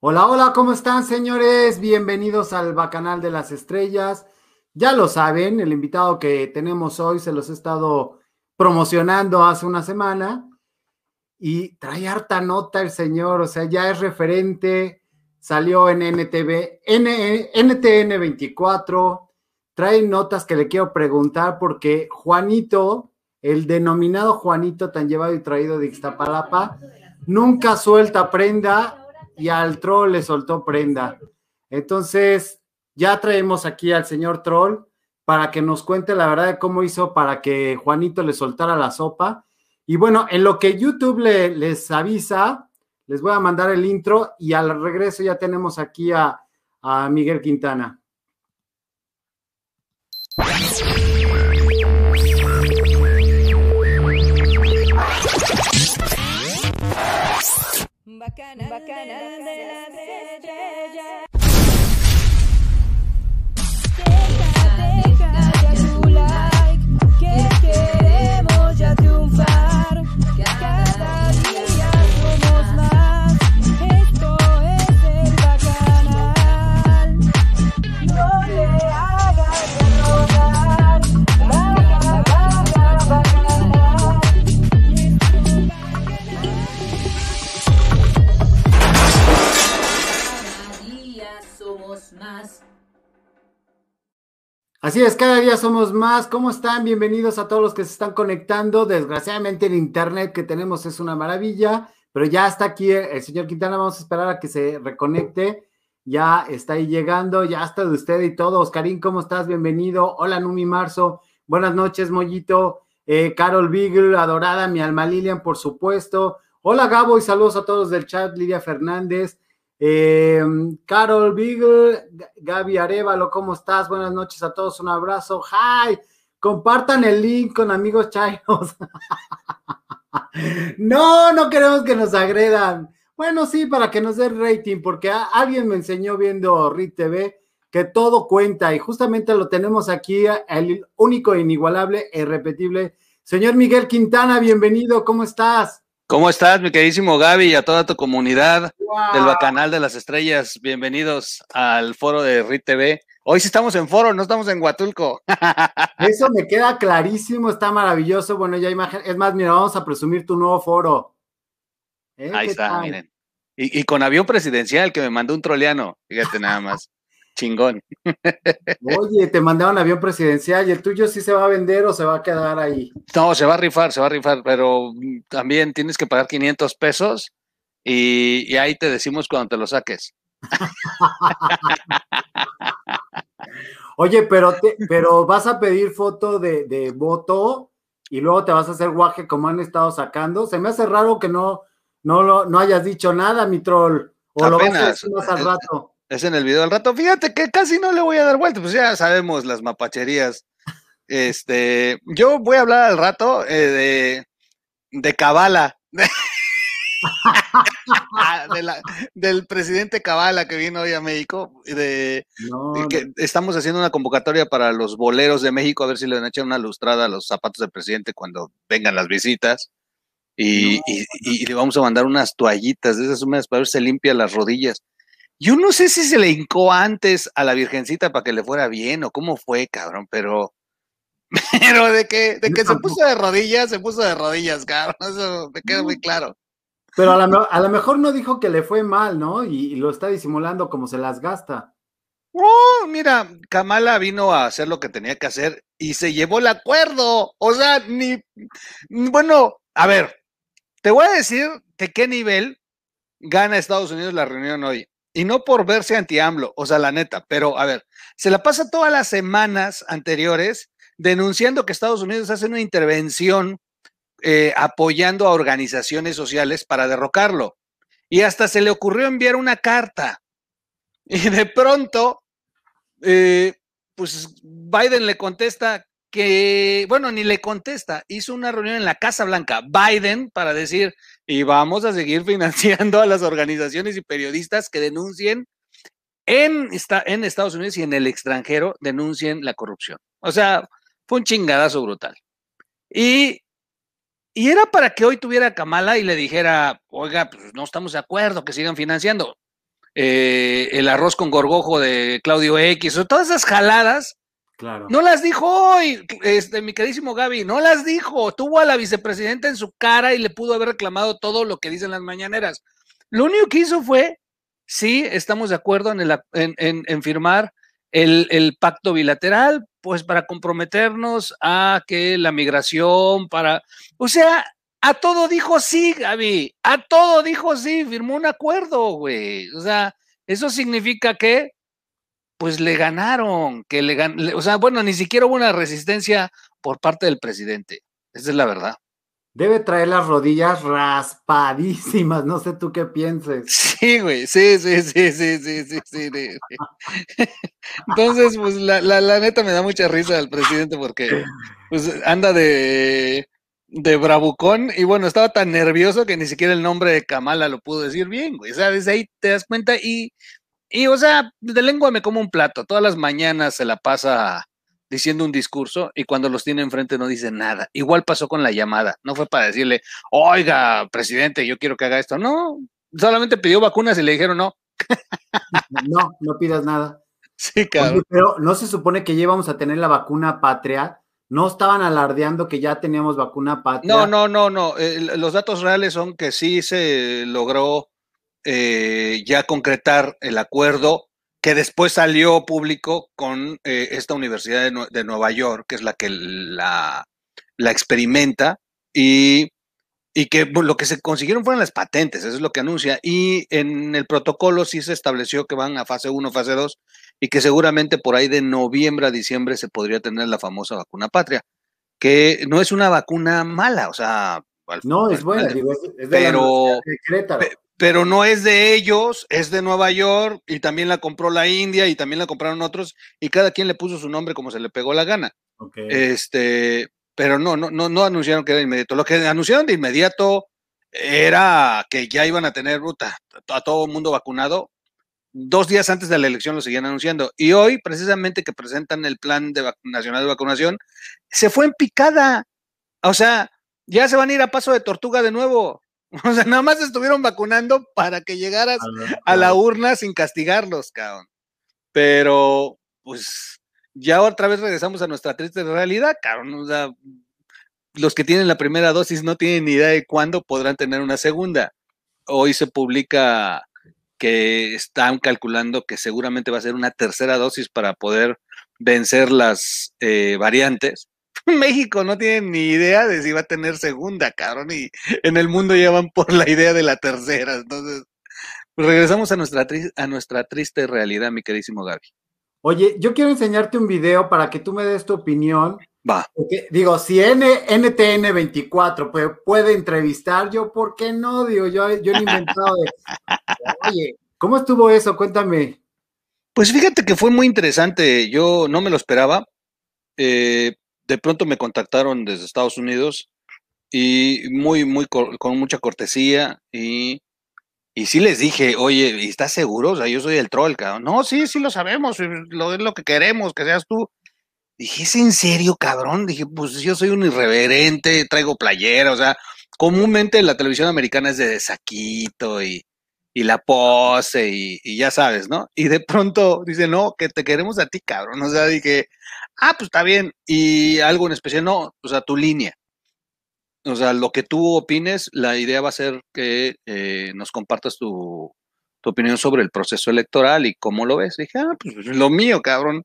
Hola, hola, ¿cómo están, señores? Bienvenidos al Bacanal de las Estrellas. Ya lo saben, el invitado que tenemos hoy se los he estado promocionando hace una semana y trae harta nota el señor, o sea, ya es referente, salió en NTV, NTN 24, trae notas que le quiero preguntar porque Juanito, el denominado Juanito tan llevado y traído de Ixtapalapa, nunca suelta prenda y al troll le soltó prenda. Entonces, ya traemos aquí al señor troll para que nos cuente la verdad de cómo hizo para que Juanito le soltara la sopa. Y bueno, en lo que YouTube le, les avisa, les voy a mandar el intro y al regreso ya tenemos aquí a, a Miguel Quintana. Bacanal, Bacanal de Así es, cada día somos más. ¿Cómo están? Bienvenidos a todos los que se están conectando. Desgraciadamente el internet que tenemos es una maravilla, pero ya está aquí el señor Quintana. Vamos a esperar a que se reconecte. Ya está ahí llegando, ya está de usted y todo. Oscarín, ¿cómo estás? Bienvenido. Hola, Numi Marzo. Buenas noches, Mollito. Eh, Carol Beagle, adorada, mi alma Lilian, por supuesto. Hola, Gabo, y saludos a todos del chat. Lidia Fernández. Eh, Carol Beagle, Gaby Arevalo, ¿cómo estás? Buenas noches a todos, un abrazo. ¡Hi! Compartan el link con amigos chairos. no, no queremos que nos agredan. Bueno, sí, para que nos dé rating, porque alguien me enseñó viendo RIT TV que todo cuenta y justamente lo tenemos aquí, el único, inigualable e irrepetible. Señor Miguel Quintana, bienvenido, ¿cómo estás? ¿Cómo estás, mi queridísimo Gaby y a toda tu comunidad wow. del Bacanal de las Estrellas? Bienvenidos al foro de RIT TV. Hoy sí estamos en foro, no estamos en Huatulco. Eso me queda clarísimo, está maravilloso. Bueno, ya imagen, es más, mira, vamos a presumir tu nuevo foro. ¿Eh? Ahí está, tal? miren. Y, y, con avión presidencial que me mandó un troleano, fíjate nada más. Chingón. Oye, te mandaron avión presidencial y el tuyo sí se va a vender o se va a quedar ahí. No, se va a rifar, se va a rifar, pero también tienes que pagar 500 pesos y, y ahí te decimos cuando te lo saques. Oye, pero, te, pero vas a pedir foto de, de, voto y luego te vas a hacer guaje como han estado sacando. Se me hace raro que no, no, lo, no hayas dicho nada, mi troll. O Apenas, lo vas a decir más al rato. Es en el video del rato. Fíjate que casi no le voy a dar vuelta, pues ya sabemos las mapacherías. Este, yo voy a hablar al rato eh, de, de Cabala. de la, del presidente Cabala que vino hoy a México, de, no, de que estamos haciendo una convocatoria para los boleros de México, a ver si le van a echar una lustrada a los zapatos del presidente cuando vengan las visitas. Y, no. y, y, le vamos a mandar unas toallitas de esas húmedas para ver si se limpia las rodillas. Yo no sé si se le hincó antes a la Virgencita para que le fuera bien o cómo fue, cabrón, pero. Pero de que, de que se puso de rodillas, se puso de rodillas, cabrón. Eso me queda muy claro. Pero a lo, a lo mejor no dijo que le fue mal, ¿no? Y, y, lo está disimulando como se las gasta. Oh, mira, Kamala vino a hacer lo que tenía que hacer y se llevó el acuerdo. O sea, ni. Bueno, a ver, te voy a decir de qué nivel gana Estados Unidos la reunión hoy. Y no por verse anti-AMLO, o sea, la neta, pero a ver, se la pasa todas las semanas anteriores denunciando que Estados Unidos hace una intervención eh, apoyando a organizaciones sociales para derrocarlo. Y hasta se le ocurrió enviar una carta. Y de pronto, eh, pues Biden le contesta que, bueno, ni le contesta, hizo una reunión en la Casa Blanca, Biden, para decir, y vamos a seguir financiando a las organizaciones y periodistas que denuncien en, en Estados Unidos y en el extranjero, denuncien la corrupción. O sea, fue un chingadazo brutal. Y, y era para que hoy tuviera Kamala y le dijera, oiga, pues no estamos de acuerdo, que sigan financiando. eh, el arroz con gorgojo de Claudio X, o todas esas jaladas, Claro. no las dijo hoy, este, mi queridísimo Gaby, no las dijo. Tuvo a la vicepresidenta en su cara y le pudo haber reclamado todo lo que dicen las mañaneras. Lo único que hizo fue, sí, estamos de acuerdo en, firmar el, el, pacto bilateral, pues para comprometernos a que la migración, para, o sea, a todo dijo sí, Gaby, a todo dijo sí, firmó un acuerdo, güey. O sea, eso significa que pues le ganaron, que le gan o sea, bueno, ni siquiera hubo una resistencia por parte del presidente. Esa es la verdad. Debe traer las rodillas raspadísimas, no sé tú qué pienses. Sí, güey, sí, sí, sí, sí, sí, sí, sí. sí. Entonces, pues la, la, la, neta me da mucha risa al presidente porque pues anda de, de bravucón y bueno, estaba tan nervioso que ni siquiera el nombre de Kamala lo pudo decir bien, güey, ¿sabes? Ahí te das cuenta y y, o sea, de lengua me como un plato. Todas las mañanas se la pasa diciendo un discurso y cuando los tiene enfrente no dice nada. Igual pasó con la llamada. No fue para decirle, oiga, presidente, yo quiero que haga esto. No, solamente pidió vacunas y le dijeron no. No, no pidas nada. Sí. Oye, pero no se supone que ya íbamos a tener la vacuna patria. No estaban alardeando que ya teníamos vacuna patria. No, no, no, no. Eh, los datos reales son que sí se logró eh, ya concretar el acuerdo que después salió público con eh, esta Universidad de, de, Nueva York, que es la que la, la experimenta, y, y que bueno, lo que se consiguieron fueron las patentes, eso es lo que anuncia, y en el protocolo sí se estableció que van a fase 1, fase 2, y que seguramente por ahí de noviembre a diciembre se podría tener la famosa vacuna patria, que no es una vacuna mala, o sea... No, es buena, digo, es, de pero, la pero no es de ellos, es de Nueva York y también la compró la India y también la compraron otros y cada quien le puso su nombre como se le pegó la gana. Okay. Este, pero no, no, no, no anunciaron que era inmediato. Lo que anunciaron de inmediato era que ya iban a tener ruta a todo el mundo vacunado. Dos días antes de la elección lo seguían anunciando. Y hoy, precisamente que presentan el plan de nacional de vacunación, se fue en picada. O sea, ya se van a ir a paso de tortuga de nuevo. O sea, nada más estuvieron vacunando para que llegaras a la urna sin castigarlos, cabrón. Pero, pues, ya otra vez regresamos a nuestra triste realidad, cabrón. O sea, los que tienen la primera dosis no tienen ni idea de cuándo podrán tener una segunda. Hoy se publica que están calculando que seguramente va a ser una tercera dosis para poder vencer las eh, variantes México no tiene ni idea de si va a tener segunda, cabrón, y en el mundo ya van por la idea de la tercera. Entonces, regresamos a nuestra, a nuestra triste realidad, mi queridísimo Gaby. Oye, yo quiero enseñarte un video para que tú me des tu opinión. Va. Porque, digo, si N, NTN 24 puede, puede, entrevistar, yo, ¿por qué no? Digo, yo, yo he inventado de. Oye, ¿cómo estuvo eso? Cuéntame. Pues fíjate que fue muy interesante. Yo no me lo esperaba. Eh, de pronto me contactaron desde Estados Unidos y muy, muy, con mucha cortesía y, y sí les dije, oye, ¿estás seguro? O sea, yo soy el troll, cabrón. No, sí, sí lo sabemos, lo, es lo que queremos, que seas tú. Dije, ¿es en serio, cabrón? Dije, pues yo soy un irreverente, traigo playera, o sea, comúnmente la televisión americana es de saquito y, y la pose y, y, ya sabes, ¿no? Y de pronto dice, no, que te queremos a ti, cabrón. O sea, dije, ah, pues está bien. Y algo en especial, no, o sea, tu línea. O sea, lo que tú opines, la idea va a ser que eh, nos compartas tu, tu, opinión sobre el proceso electoral y cómo lo ves. dije, ah, pues lo mío, cabrón.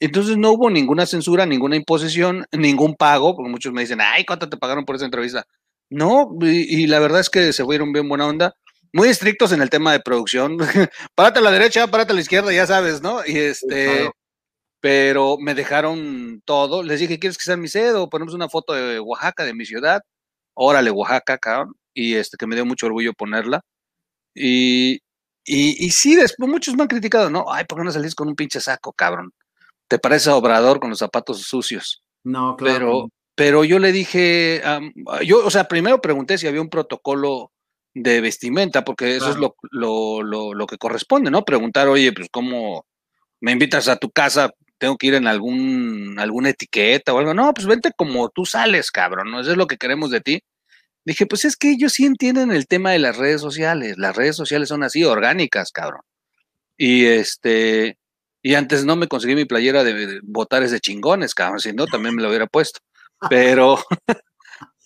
Entonces no hubo ninguna censura, ninguna imposición, ningún pago, porque muchos me dicen, ay, ¿cuánto te pagaron por esa entrevista? No, y, y la verdad es que se fueron bien buena onda, muy estrictos en el tema de producción. párate a la derecha, párate a la izquierda, ya sabes, ¿no? Y este, claro pero me dejaron todo. Les dije, ¿quieres que sea mi sed? O ponemos una foto de Oaxaca, de mi ciudad. Órale, Oaxaca, cabrón. Y este, que me dio mucho orgullo ponerla. Y, y, y sí, después muchos me han criticado, ¿no? Ay, ¿por qué no salís con un pinche saco, cabrón? ¿Te parece obrador con los zapatos sucios? No, claro. Pero, pero yo le dije, um, yo, o sea, primero pregunté si había un protocolo de vestimenta, porque eso claro. es lo, lo, lo, lo, que corresponde, ¿no? Preguntar, oye, pues, ¿cómo me invitas a tu casa? Tengo que ir en algún, alguna etiqueta o algo. No, pues vente como tú sales, cabrón, ¿no? Eso es lo que queremos de ti. Dije, pues es que ellos sí entienden el tema de las redes sociales. Las redes sociales son así, orgánicas, cabrón. Y este, y antes no me conseguí mi playera de botares de chingones, cabrón, si no también me lo hubiera puesto. Pero,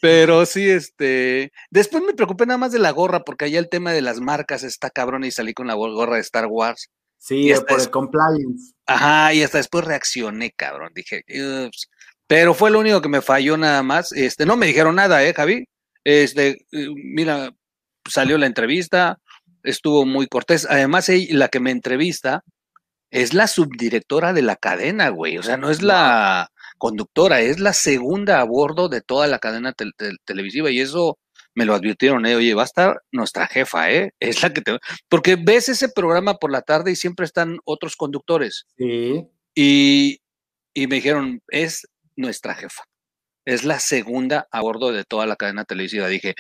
pero sí, este, después me preocupé nada más de la gorra, porque allá el tema de las marcas está cabrón y salí con la gorra de Star Wars. Sí, por el compliance. Ajá, y hasta después reaccioné, cabrón. Dije, pero fue lo único que me falló nada más. Este, no me dijeron nada, eh, Javi. Este, eh, mira, salió la entrevista, estuvo muy cortés. Además, la que me entrevista es la subdirectora de la cadena, güey. O sea, no es la conductora, es la segunda a bordo de toda la cadena televisiva y eso me lo advirtieron, ¿eh? oye, va a estar nuestra jefa, ¿eh? Es la que te... Porque ves ese programa por la tarde y siempre están otros conductores. Sí. Y, y me dijeron, es nuestra jefa. Es la segunda a bordo de toda la cadena televisiva. Dije,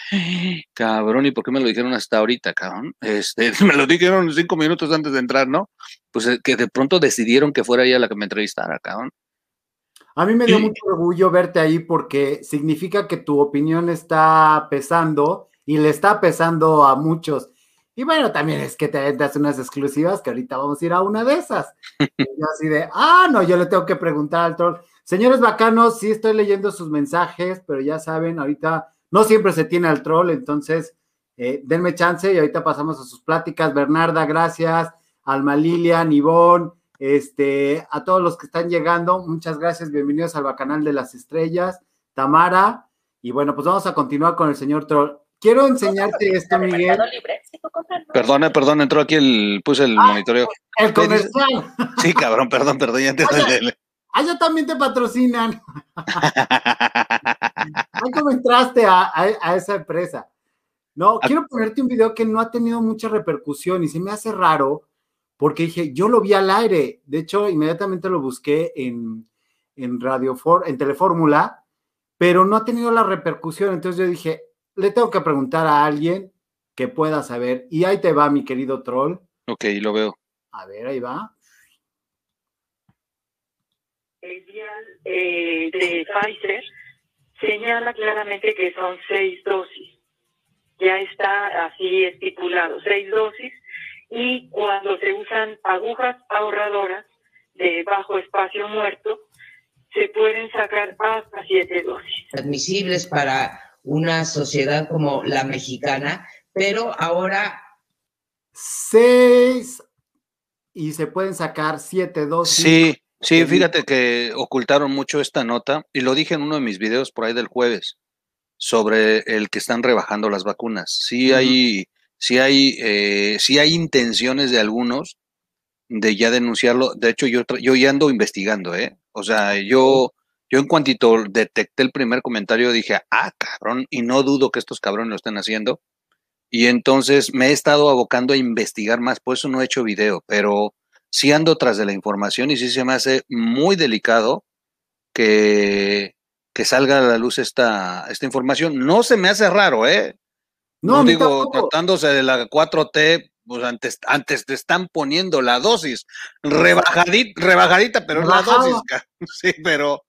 cabrón, ¿y por qué me lo dijeron hasta ahorita, cabrón? Este, me lo dijeron cinco minutos antes de entrar, ¿no? Pues eh, que de pronto decidieron que fuera ella la que me entrevistara, cabrón. A mí me dio mucho orgullo verte ahí porque significa que tu opinión está pesando y le está pesando a muchos. Y bueno, también es que te das unas exclusivas que ahorita vamos a ir a una de esas. Y así de, ah, no, yo le tengo que preguntar al troll. Señores bacanos, sí estoy leyendo sus mensajes, pero ya saben, ahorita no siempre se tiene al troll, entonces eh, denme chance y ahorita pasamos a sus pláticas. Bernarda, gracias. Alma Lilian, Ivonne, este, a todos los que están llegando, muchas gracias, bienvenidos al Bacanal de las Estrellas, Tamara, y bueno, pues vamos a continuar con el señor Troll. Quiero enseñarte esto, Miguel. Perdona, perdón, entró aquí el, puse el ah, monitoreo. El comercial. Sí, cabrón, perdón, perdón, ya te Ah, ya también te patrocinan. ¿Cómo entraste a, a, esa empresa? No, ah. quiero ponerte un video que no ha tenido mucha repercusión y se me hace raro porque dije, yo lo vi al aire, de hecho, inmediatamente lo busqué en, en Radio For, en Telefórmula, pero no ha tenido la repercusión, entonces yo dije, le tengo que preguntar a alguien que pueda saber, y ahí te va, mi querido troll. Ok, lo veo. A ver, ahí va. El día eh, de Pfizer señala claramente que son seis dosis. Ya está así estipulado, seis dosis y cuando se usan agujas ahorradoras de bajo espacio muerto, se pueden sacar hasta siete dosis. Admisibles para una sociedad como la mexicana, pero ahora... Seis y se pueden sacar siete dosis. Sí, sí, fíjate que ocultaron mucho esta nota y lo dije en uno de mis videos por ahí del jueves sobre el que están rebajando las vacunas. Sí hay si hay, eh, si hay intenciones de algunos de ya denunciarlo. De hecho, yo, yo ya ando investigando, ¿eh? O sea, yo, yo en cuantito detecté el primer comentario, dije, ah, cabrón, y no dudo que estos cabrones lo estén haciendo. Y entonces me he estado abocando a investigar más, por eso no he hecho video, pero sí ando tras de la información y sí se me hace muy delicado que, que salga a la luz esta, esta información. No se me hace raro, ¿eh? No, digo, tratándose de la 4T, pues antes, antes te están poniendo la dosis rebajadita, rebajadita pero la dosis, sí, pero,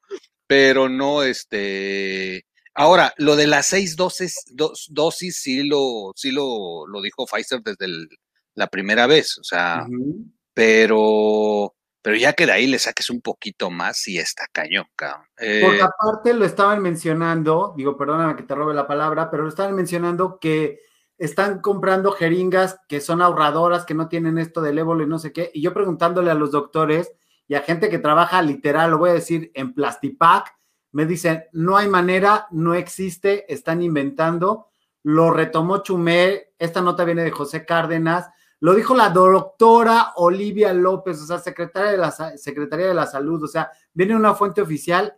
pero no, este, ahora, lo de las seis dosis, dosis sí lo, sí lo, lo dijo Pfizer desde la primera vez, o sea, pero, pero ya que de ahí le saques un poquito más y está cañón, cabrón. Eh, Porque aparte lo estaban mencionando, digo, perdóname que te robe la palabra, pero lo estaban mencionando que están comprando jeringas que son ahorradoras, que no tienen esto del ébola y no sé qué. Y yo preguntándole a los doctores y a gente que trabaja literal, lo voy a decir en Plastipac, me dicen, no hay manera, no existe, están inventando. Lo retomó Chumé, esta nota viene de José Cárdenas, lo dijo la doctora Olivia López, o sea, secretaria de la Secretaría de la Salud, o sea, viene una fuente oficial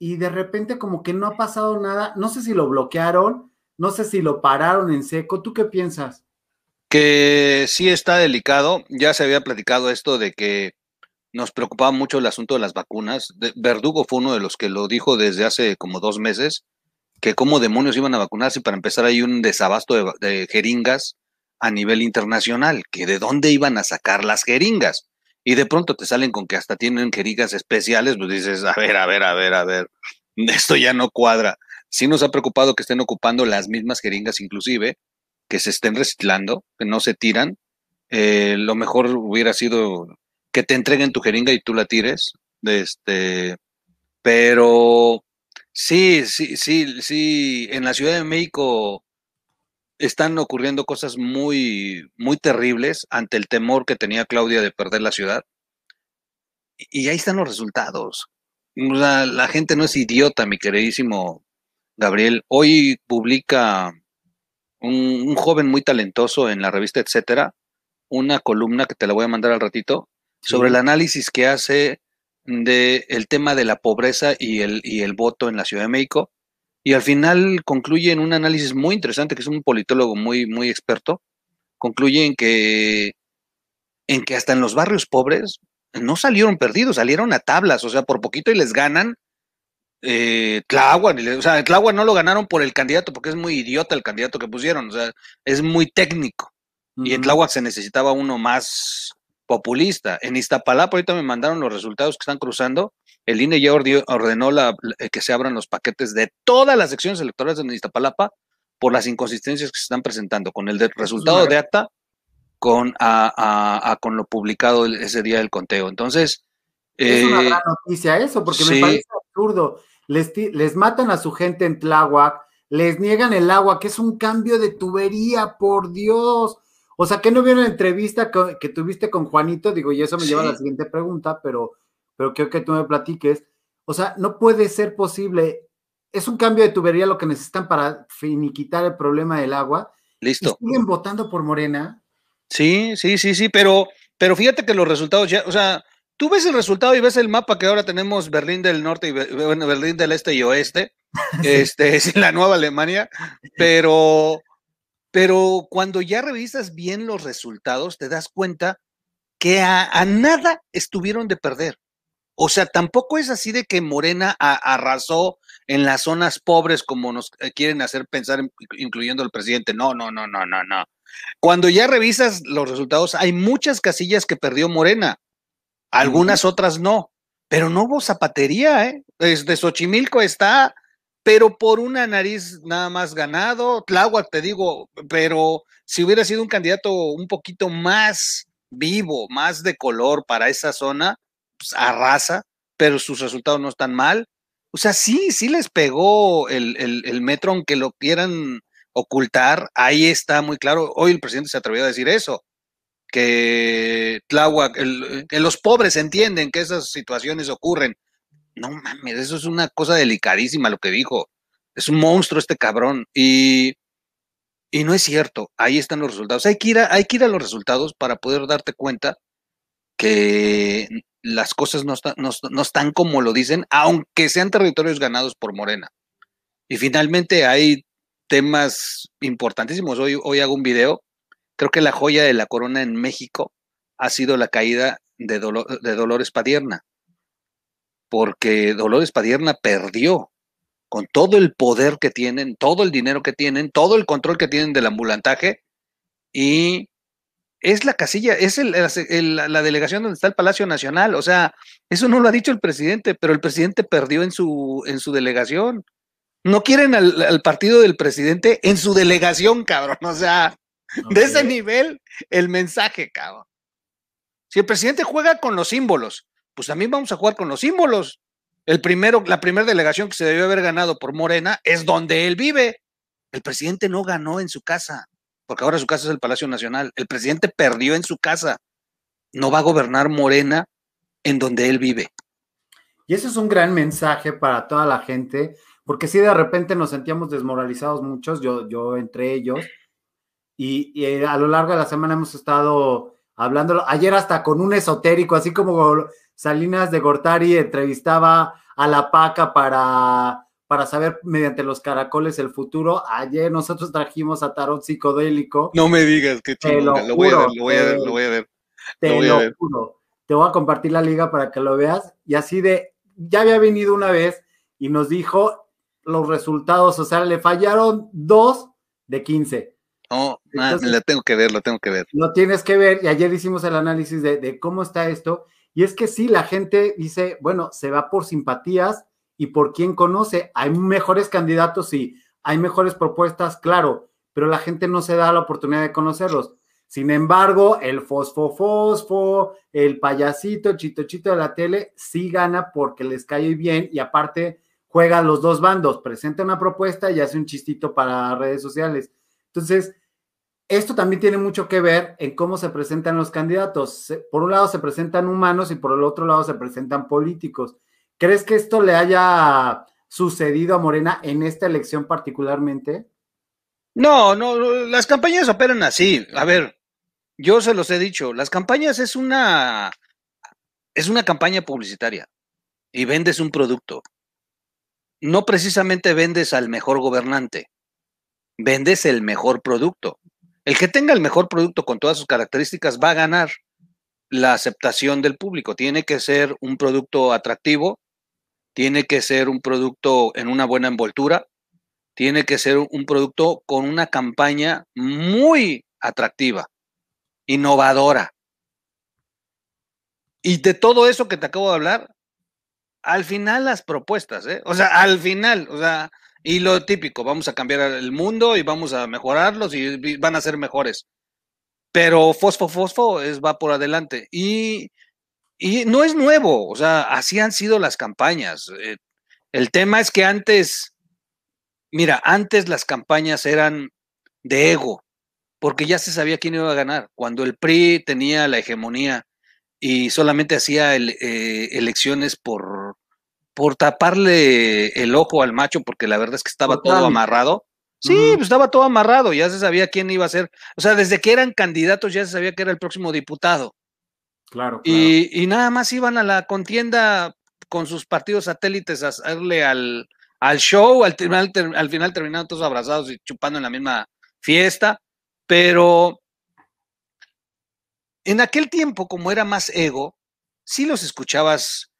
y de repente como que no ha pasado nada, no sé si lo bloquearon, no sé si lo pararon en seco, ¿tú qué piensas? Que sí está delicado, ya se había platicado esto de que nos preocupaba mucho el asunto de las vacunas. Verdugo fue uno de los que lo dijo desde hace como dos meses, que cómo demonios iban a vacunarse para empezar hay un desabasto de, de jeringas a nivel internacional, que de dónde iban a sacar las jeringas. Y de pronto te salen con que hasta tienen jeringas especiales, pues dices, a ver, a ver, a ver, a ver, esto ya no cuadra. Sí nos ha preocupado que estén ocupando las mismas jeringas inclusive, que se estén reciclando, que no se tiran. eh, lo mejor hubiera sido que te entreguen tu jeringa y tú la tires. Este, pero sí, sí, sí, sí, en la Ciudad de México están ocurriendo cosas muy, muy terribles ante el temor que tenía Claudia de perder la ciudad. Y ahí están los resultados. La, gente no es idiota, mi queridísimo Gabriel. Hoy publica un, joven muy talentoso en la revista Etcétera una columna que te la voy a mandar al ratito sobre el análisis que hace del el tema de la pobreza y el, y el voto en la Ciudad de México. Y al final concluye en un análisis muy interesante, que es un politólogo muy, muy experto, concluye en que, en que hasta en los barrios pobres no salieron perdidos, salieron a tablas, o sea, por poquito y les ganan eh, Tláhuac, o sea, Tláhuac no lo ganaron por el candidato, porque es muy idiota el candidato que pusieron, o sea, es muy técnico. Y en Tláhuac se necesitaba uno más populista. En Iztapalapa ahorita me mandaron los resultados que están cruzando. El INE ya ordenó la, que se abran los paquetes de todas las secciones electorales de Iztapalapa por las inconsistencias que se están presentando, con el resultado de acta, con, a, con lo publicado ese día del conteo. Entonces... Es una eh, gran noticia eso, porque me parece absurdo. Les, les matan a su gente en Tláhuac, les niegan el agua, que es un cambio de tubería, por Dios. O sea, que no vieron la entrevista que, tuviste con Juanito? Digo, y eso me lleva a la siguiente pregunta, pero, pero quiero que tú me platiques. O sea, no puede ser posible. Es un cambio de tubería lo que necesitan para finiquitar el problema del agua. Listo. ¿Siguen votando por Morena? Sí, sí, sí, sí, pero, pero fíjate que los resultados ya, o sea, tú ves el resultado y ves el mapa que ahora tenemos Berlín del Norte y bueno, Berlín del Este y Oeste. Este es la nueva Alemania, pero pero cuando ya revisas bien los resultados, te das cuenta que a, nada estuvieron de perder. O sea, tampoco es así de que Morena arrasó en las zonas pobres como nos eh, quieren hacer pensar, incluyendo el presidente. No, no, no, no, no, no. Cuando ya revisas los resultados, hay muchas casillas que perdió Morena, algunas otras no, pero no hubo zapatería, ¿eh? Desde Xochimilco está pero por una nariz nada más ganado. Tláhuac, te digo, pero si hubiera sido un candidato un poquito más vivo, más de color para esa zona, pues arrasa, pero sus resultados no están mal. O sea, sí, sí les pegó el, el, metro, aunque lo quieran ocultar, ahí está muy claro. Hoy el presidente se atrevió a decir eso, que Tláhuac, que los pobres entienden que esas situaciones ocurren, no mames, eso es una cosa delicadísima lo que dijo. Es un monstruo este cabrón. Y, y no es cierto. Ahí están los resultados. Hay que, ir a, hay que ir a los resultados para poder darte cuenta que las cosas no, no, están como lo dicen, aunque sean territorios ganados por Morena. Y finalmente hay temas importantísimos. Hoy, hoy hago un video. Creo que la joya de la corona en México ha sido la caída de, de Dolores Padierna porque Dolores Padierna perdió con todo el poder que tienen, todo el dinero que tienen, todo el control que tienen del ambulantaje y es la casilla, es la delegación donde está el Palacio Nacional. O sea, eso no lo ha dicho el presidente, pero el presidente perdió en su, en su delegación. No quieren al, partido del presidente en su delegación, cabrón. O sea, de ese nivel el mensaje, cabrón. Si el presidente juega con los símbolos pues también vamos a jugar con los símbolos. El primero, la primera delegación que se debió haber ganado por Morena es donde él vive. El presidente no ganó en su casa, porque ahora su casa es el Palacio Nacional. El presidente perdió en su casa. No va a gobernar Morena en donde él vive. Y ese es un gran mensaje para toda la gente, porque si de repente nos sentíamos desmoralizados muchos, yo, yo entre ellos, y, y a lo largo de la semana hemos estado hablándolo, ayer hasta con un esotérico, así como Salinas de Gortari entrevistaba a la paca para, para saber mediante los caracoles el futuro. Ayer nosotros trajimos a Tarot Psicodélico. No me digas, qué chido. Lo, voy a ver, lo voy a ver, lo voy a ver. Te lo, juro. Te voy a compartir la liga para que lo veas. Y así de, ya había venido una vez y nos dijo los resultados, o sea, le fallaron dos de 15. No, nada, la tengo que ver, lo tengo que ver. Lo tienes que ver, y ayer hicimos el análisis de, de cómo está esto, y es que sí, la gente dice, bueno, se va por simpatías y por quién conoce. Hay mejores candidatos, sí, hay mejores propuestas, claro, pero la gente no se da la oportunidad de conocerlos. Sin embargo, el fosfo fosfo, el payasito, el chito chito de la tele, sí gana porque les cae bien y aparte juega los dos bandos, presenta una propuesta y hace un chistito para redes sociales. Entonces, esto también tiene mucho que ver en cómo se presentan los candidatos. Por un lado se presentan humanos y por el otro lado se presentan políticos. ¿Crees que esto le haya sucedido a Morena en esta elección particularmente? No, no, las campañas operan así. A ver, yo se los he dicho, las campañas es una es una campaña publicitaria y vendes un producto. No precisamente vendes al mejor gobernante, vendes el mejor producto. El que tenga el mejor producto con todas sus características va a ganar la aceptación del público. Tiene que ser un producto atractivo, tiene que ser un producto en una buena envoltura, tiene que ser un producto con una campaña muy atractiva, innovadora. Y de todo eso que te acabo de hablar, al final las propuestas, ¿eh? O sea, al final, o sea, y lo típico, vamos a cambiar el mundo y vamos a mejorarlos y van a ser mejores. Pero fosfo, fosfo es va por adelante. Y y no es nuevo, o sea, así han sido las campañas. Eh, el tema es que antes, mira, antes las campañas eran de ego, porque ya se sabía quién iba a ganar. Cuando el PRI tenía la hegemonía y solamente hacía eh, elecciones por, por taparle el ojo al macho, porque la verdad es que estaba todo amarrado. Sí, pues estaba todo amarrado, ya se sabía quién iba a ser. O sea, desde que eran candidatos ya se sabía que era el próximo diputado. Claro, Y, nada más iban a la contienda con sus partidos satélites a hacerle al, al show, al, final, al final terminaron todos abrazados y chupando en la misma fiesta, pero en aquel tiempo, como era más ego, sí los escuchabas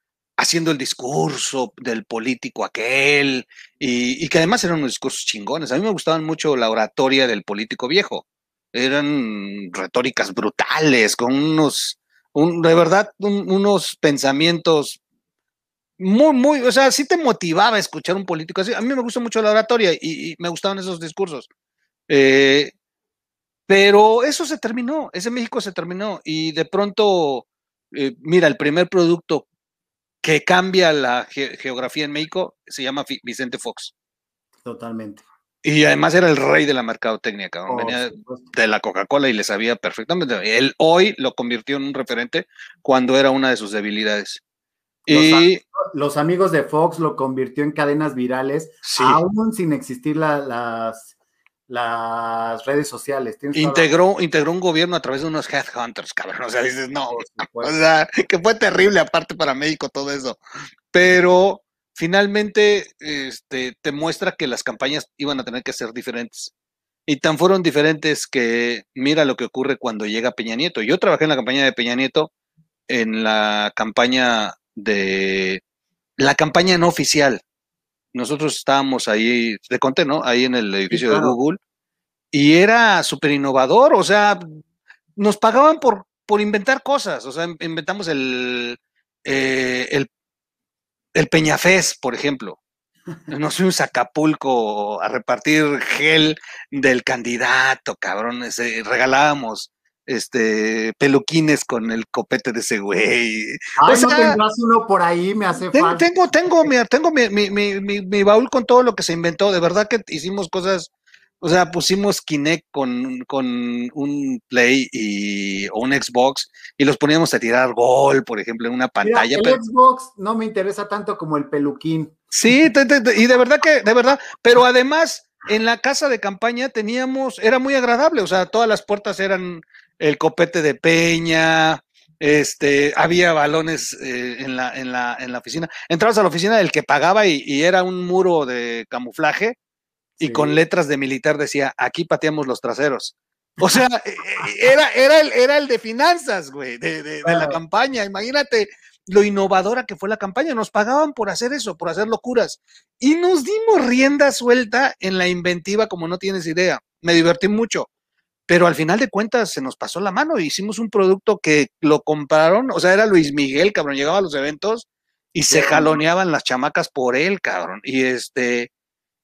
haciendo el discurso del político aquel, y, y, que además eran unos discursos chingones. A mí me gustaban mucho la oratoria del político viejo. Eran retóricas brutales, con unos de verdad, unos pensamientos muy, muy, o sea, sí te motivaba a escuchar un político así. A mí me gusta mucho la oratoria y, me gustaban esos discursos. Eh, pero eso se terminó, ese México se terminó y de pronto, eh, mira, el primer producto que cambia la geografía en México se llama Vicente Fox. Totalmente. Y además era el rey de la mercadotecnia, cabrón. Venía de la Coca-Cola y le sabía perfectamente. Él hoy lo convirtió en un referente cuando era una de sus debilidades. y los amigos de Fox lo convirtió en cadenas virales, aún sin existir las, las redes sociales. Integró, integró un gobierno a través de unos headhunters, cabrón. O sea, dices, no, o sea, que fue terrible aparte para México todo eso. Pero finalmente este, te muestra que las campañas iban a tener que ser diferentes. Y tan fueron diferentes que mira lo que ocurre cuando llega Peña Nieto. Yo trabajé en la campaña de Peña Nieto, en la campaña de la campaña no oficial. Nosotros estábamos ahí, te conté, ¿no? Ahí en el edificio de Google. Y era súper innovador, o sea, nos pagaban por, por inventar cosas. O sea, inventamos el, eh, el el Peñafés, por ejemplo. Nos fuimos a Acapulco a repartir gel del candidato, cabrón. regalábamos este peluquines con el copete de ese güey. Ay, no tendrás uno por ahí, me hace tengo, falta. Tengo, tengo, tengo mi, mi, mi, mi, baúl con todo lo que se inventó. De verdad que hicimos cosas o sea, pusimos Kinect con, con un Play y, o un Xbox y los poníamos a tirar gol, por ejemplo, en una pantalla. el Xbox no me interesa tanto como el peluquín. Sí, y de verdad que, de verdad, pero además en la casa de campaña teníamos, era muy agradable, o sea, todas las puertas eran el copete de peña, este, había balones eh, en, la, en, la, en la oficina. Entrabas a la oficina del que pagaba y era un muro de camuflaje y con letras de militar decía, aquí pateamos los traseros. O sea, e, e, era, era, el, era el de finanzas, güey, de, de, la campaña. Imagínate lo innovadora que fue la campaña. Nos pagaban por hacer eso, por hacer locuras. Y nos dimos rienda suelta en la inventiva como no tienes idea. Me divertí mucho. Pero al final de cuentas se nos pasó la mano. Hicimos un producto que lo compraron. O sea, era Luis Miguel, cabrón. Llegaba a los eventos y se jaloneaban las chamacas por él, cabrón. Y este,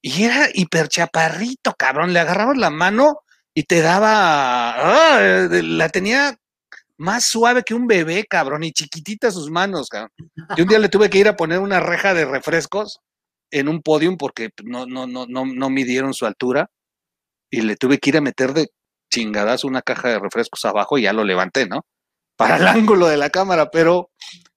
y era hiper chaparrito, cabrón. Le agarrabas la mano y te daba, ah, la tenía más suave que un bebé, cabrón, y chiquitita sus manos, cabrón. Y un día le tuve que ir a poner una reja de refrescos en un podium porque no, no, no, no, no midieron su altura y le tuve que ir a meter de chingadas una caja de refrescos abajo y ya lo levanté, ¿no? Para el ángulo de la cámara, pero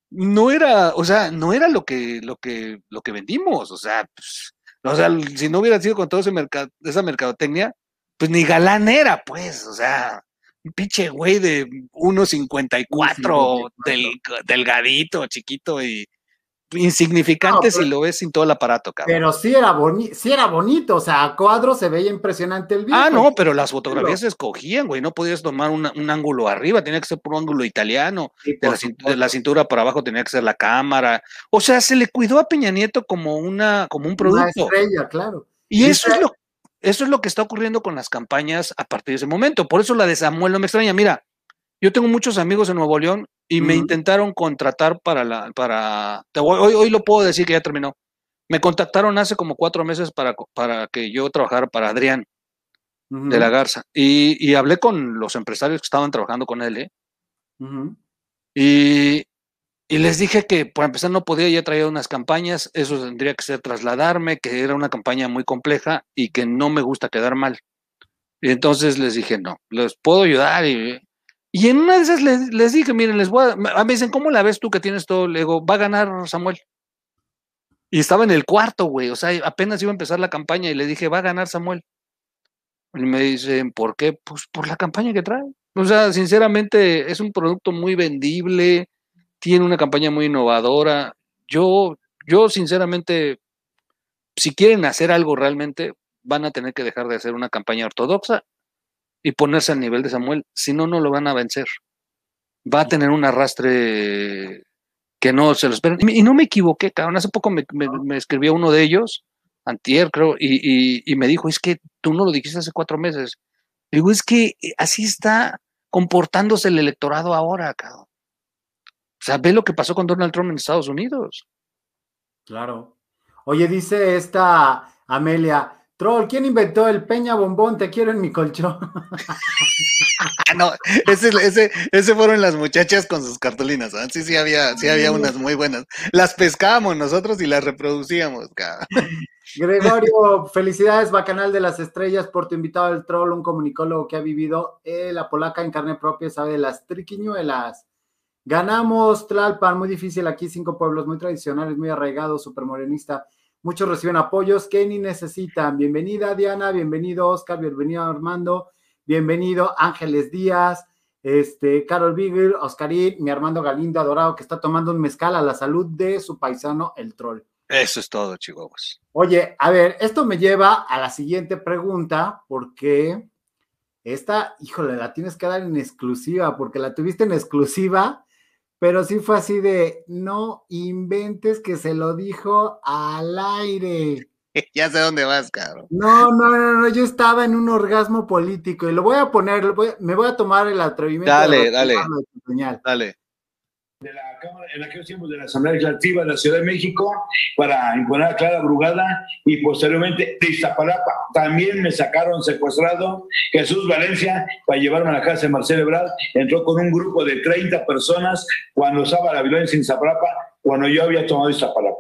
no era, o sea, no era lo que, lo que, lo que vendimos, o sea, pues, o sea, si no hubiera sido con todo ese mercado, esa mercadotecnia, pues ni galán era, pues, o sea, un pinche güey de 1.54, del, delgadito, chiquito y insignificante si lo ves sin todo el aparato, cabrón. Pero sí era, boni sí era bonito, o sea, a cuadro se veía impresionante el video. Ah, no, pero las fotografías se escogían, güey, no podías tomar un ángulo arriba, tenía que ser por un ángulo italiano, de, la cintura, para abajo tenía que ser la cámara, o sea, se le cuidó a Peña Nieto como, una, como un producto. Una estrella, claro. Y, eso es lo eso es lo que está ocurriendo con las campañas a partir de ese momento. Por eso la de Samuel no me extraña. Mira, yo tengo muchos amigos en Nuevo León y me intentaron contratar para la, para, hoy, hoy lo puedo decir que ya terminó. Me contactaron hace como cuatro meses para, para que yo trabajara para Adrián de la Garza. Y, hablé con los empresarios que estaban trabajando con él, ¿eh? Y y les dije que para empezar no podía ya traer unas campañas, eso tendría que ser trasladarme, que era una campaña muy compleja y que no me gusta quedar mal. Y entonces les dije, no, les puedo ayudar. Y, y en una de esas les, dije, miren, les voy a... Me dicen, ¿cómo la ves tú que tienes todo? Le digo, va a ganar Samuel. Y estaba en el cuarto, güey, o sea, apenas iba a empezar la campaña y le dije, va a ganar Samuel. Y me dicen, ¿por qué? Pues por la campaña que trae. O sea, sinceramente es un producto muy vendible, tiene una campaña muy innovadora. Yo, yo sinceramente, si quieren hacer algo realmente, van a tener que dejar de hacer una campaña ortodoxa y ponerse al nivel de Samuel, si no, no lo van a vencer. Va a tener un arrastre que no se lo esperan. Y no me equivoqué, cabrón. Hace poco me, escribió uno de ellos, Antier, creo, y, y, me dijo, es que tú no lo dijiste hace cuatro meses. Digo, es que así está comportándose el electorado ahora, cabrón. O sea, ve lo que pasó con Donald Trump en Estados Unidos. Claro. Oye, dice esta Amelia, Troll, ¿quién inventó el Peña Bombón? Te quiero en mi colchón. no, ese, ese, ese, fueron las muchachas con sus cartulinas. ¿eh? Sí, sí había, sí había unas muy buenas. Las pescábamos nosotros y las reproducíamos, Gregorio, felicidades, Bacanal de las Estrellas, por tu invitado al Troll, un comunicólogo que ha vivido la polaca en carne propia, sabe de las triquiñuelas. Ganamos Tlalpan, muy difícil aquí, cinco pueblos muy tradicionales, muy arraigados, súper morenista. Muchos reciben apoyos que ni necesitan. Bienvenida Diana, bienvenido Oscar, bienvenido Armando, bienvenido Ángeles Díaz, este, Carol Bigel, Oscarín, mi Armando Galindo adorado que está tomando un mezcal a la salud de su paisano el troll. Eso es todo, chicos. Oye, a ver, esto me lleva a la siguiente pregunta, porque esta, híjole, la tienes que dar en exclusiva, porque la tuviste en exclusiva pero sí fue así de, no inventes que se lo dijo al aire. ya sé dónde vas, cabrón. No, no, no, no, yo estaba en un orgasmo político y lo voy a poner, me voy a tomar el atrevimiento. Dale, dale. Dale de la Cámara, en aquellos tiempos de la Asamblea Legislativa de la Ciudad de México para imponer a Clara Brugada y posteriormente de Iztapalapa. También me sacaron secuestrado Jesús Valencia para llevarme a la casa de Marcelo Ebrard. Entró con un grupo de 30 personas cuando estaba la violencia en Iztapalapa, cuando yo había tomado Iztapalapa.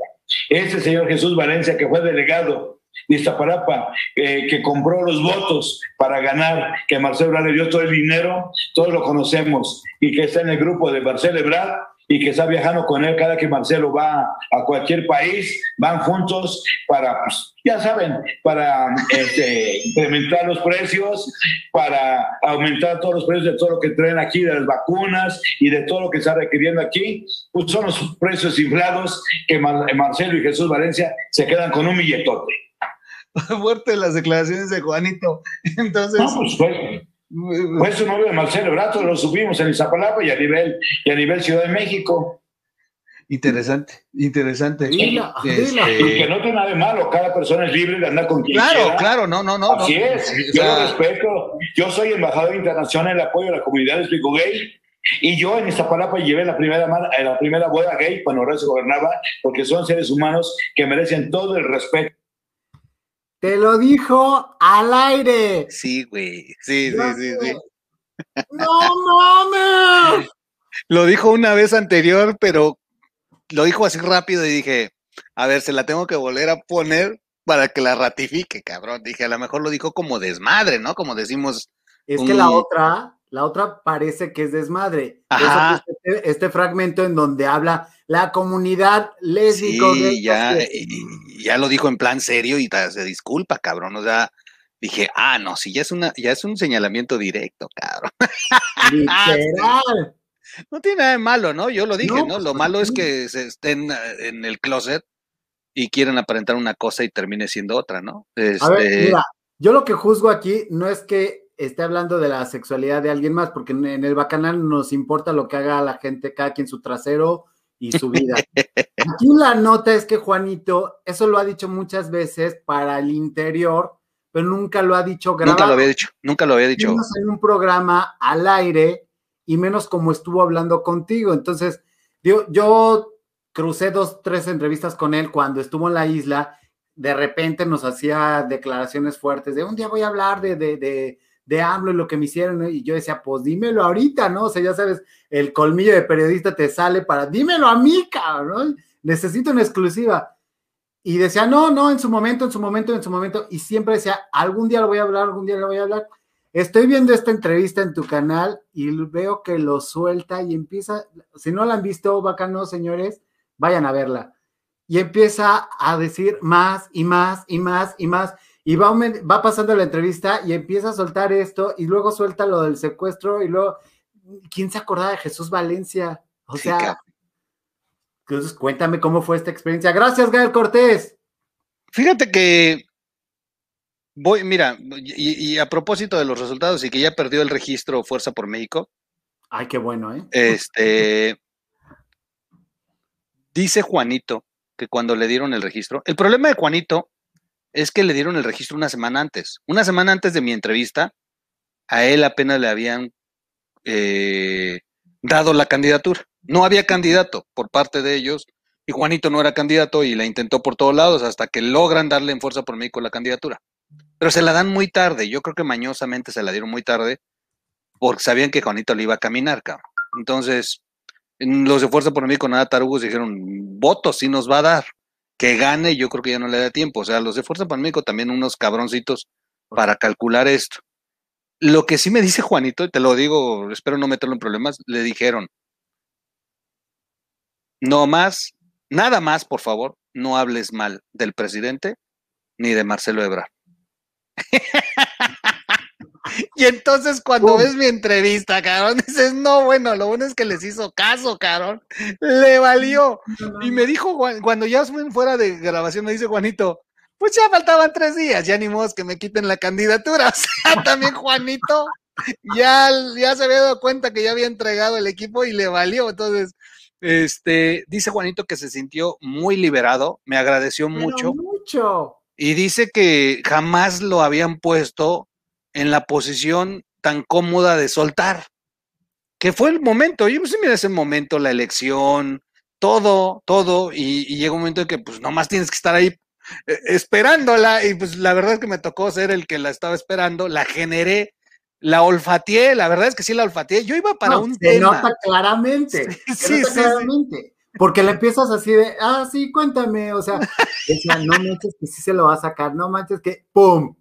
Ese señor Jesús Valencia, que fue delegado de Iztapalapa, eh, que compró los votos para ganar, que Marcelo Ebrard le dio todo el dinero, todos lo conocemos, y que está en el grupo de Marcelo Ebrard, y que está viajando con él cada que Marcelo va a cualquier país, van juntos para, pues, ya saben, para este, incrementar los precios, para aumentar todos los precios de todo lo que traen aquí, de las vacunas y de todo lo que está requiriendo aquí, pues son los precios inflados que Marcelo y Jesús Valencia se quedan con un billetote. Fuerte las declaraciones de Juanito. Entonces. No, pues, pues su novio de Marcelo Brato lo subimos en Izapalapa y a nivel, y a nivel Ciudad de México. Interesante, interesante. Y, este, que no tiene nada de malo, cada persona es libre de andar con quien Claro, claro, no, no, no. Así es, yo lo respeto. Yo soy embajador internacional en el apoyo a la comunidad de Pico Gay. Y yo en Iztapalapa llevé la primera, la primera boda gay cuando se gobernaba, porque son seres humanos que merecen todo el respeto Te lo dijo al aire. Sí, güey. Sí, sí, sí, sí. ¡No mames! Lo dijo una vez anterior, pero lo dijo así rápido y dije, a ver, se la tengo que volver a poner para que la ratifique, cabrón. Dije, a lo mejor lo dijo como desmadre, ¿no? Como decimos, Es que la otra, la otra parece que es desmadre. Eso Ajá. Este, este fragmento en donde habla la comunidad lésbico. sí, ya, y- ya lo dijo en plan serio y se disculpa, cabrón. O sea, dije, ah, no, sí, ya es una, ya es un señalamiento directo, cabrón. Literal. No tiene nada de malo, ¿no? Yo lo dije, No, ¿no? pues, Lo ¿por malo es que se estén eh, en el closet y quieren aparentar una cosa y termine siendo otra, ¿no? A ver, Este, mira, yo lo que juzgo aquí no es que esté hablando de la sexualidad de alguien más, porque en, en el bacanal nos importa lo que haga la gente, cada quien su trasero y su vida. Aquí la nota es que Juanito, eso lo ha dicho muchas veces para el interior, pero nunca lo ha dicho grabado. nunca lo había dicho, nunca lo había dicho. menos en un programa al aire y menos como estuvo hablando contigo. Entonces, yo, yo crucé dos, tres entrevistas con él cuando estuvo en la isla. De repente nos hacía declaraciones fuertes de un día voy a hablar de, de, de, de AMLO y lo que me hicieron. Y yo decía, pues dímelo ahorita, ¿no? O sea, ya sabes, el colmillo de periodista te sale para, dímelo a mí, cabrón. Necesito una exclusiva. Y decía, no, no, en su momento, en su momento, en su momento. Y siempre decía, algún día lo voy a hablar, algún día lo voy a hablar. Estoy viendo esta entrevista en tu canal y veo que lo suelta y empieza, si no la han visto, bacano, señores, vayan a verla. Y empieza a decir más y más y más y más. Y va, va pasando la entrevista y empieza a soltar esto y luego suelta lo del secuestro y luego, ¿quién se acordaba de Jesús Valencia? O Sí, sea, cabrón. entonces cuéntame cómo fue esta experiencia. Gracias, Gael Cortés. Fíjate que voy, mira, y, y a propósito de los resultados y que ya perdió el registro Fuerza por México, Ay, qué bueno, ¿eh? este dice Juanito que cuando le dieron el registro, el problema de Juanito es que le dieron el registro una semana antes. Una semana antes de mi entrevista, a él apenas le habían eh, dado la candidatura. No había candidato por parte de ellos y Juanito no era candidato y la intentó por todos lados hasta que logran darle en fuerza por México la candidatura. Pero se la dan muy tarde. Yo creo que mañosamente se la dieron muy tarde porque sabían que Juanito le iba a caminar, cabrón. Entonces, en los de Fuerza por México, nada tarugos dijeron, votos sí nos va a dar. Que gane, yo creo que ya no le da tiempo. O sea, los de Fuerza México también unos cabroncitos para calcular esto. Lo que sí me dice Juanito, y te lo digo, espero no meterlo en problemas, le dijeron, no más, nada más, por favor, no hables mal del presidente ni de Marcelo Ebrard. y entonces cuando ves mi entrevista, cabrón, dices, no, bueno, lo bueno es que les hizo caso, cabrón. Le valió. Y me dijo, cuando ya fuera de grabación, me dice Juanito, pues ya faltaban tres días, ya ni modo que me quiten la candidatura. O sea, también Juanito ya, ya se había dado cuenta que ya había entregado el equipo y le valió. Entonces, este, dice Juanito que se sintió muy liberado, me agradeció Pero mucho Mucho. y dice que jamás lo habían puesto en la posición tan cómoda de soltar. Que fue el momento, yo pues mira ese momento, la elección, todo, todo, y, y llega un momento en que pues nomás tienes que estar ahí eh, esperándola, y pues la verdad es que me tocó ser el que la estaba esperando, la generé, la olfateé, la verdad es que sí la olfateé, yo iba para No, un se tema. nota claramente. Sí, se sí, nota sí, sí. claramente. Porque le empiezas así de, ah, sí, cuéntame. O sea, decía, no manches que sí se lo va a sacar, no manches que, ¡pum!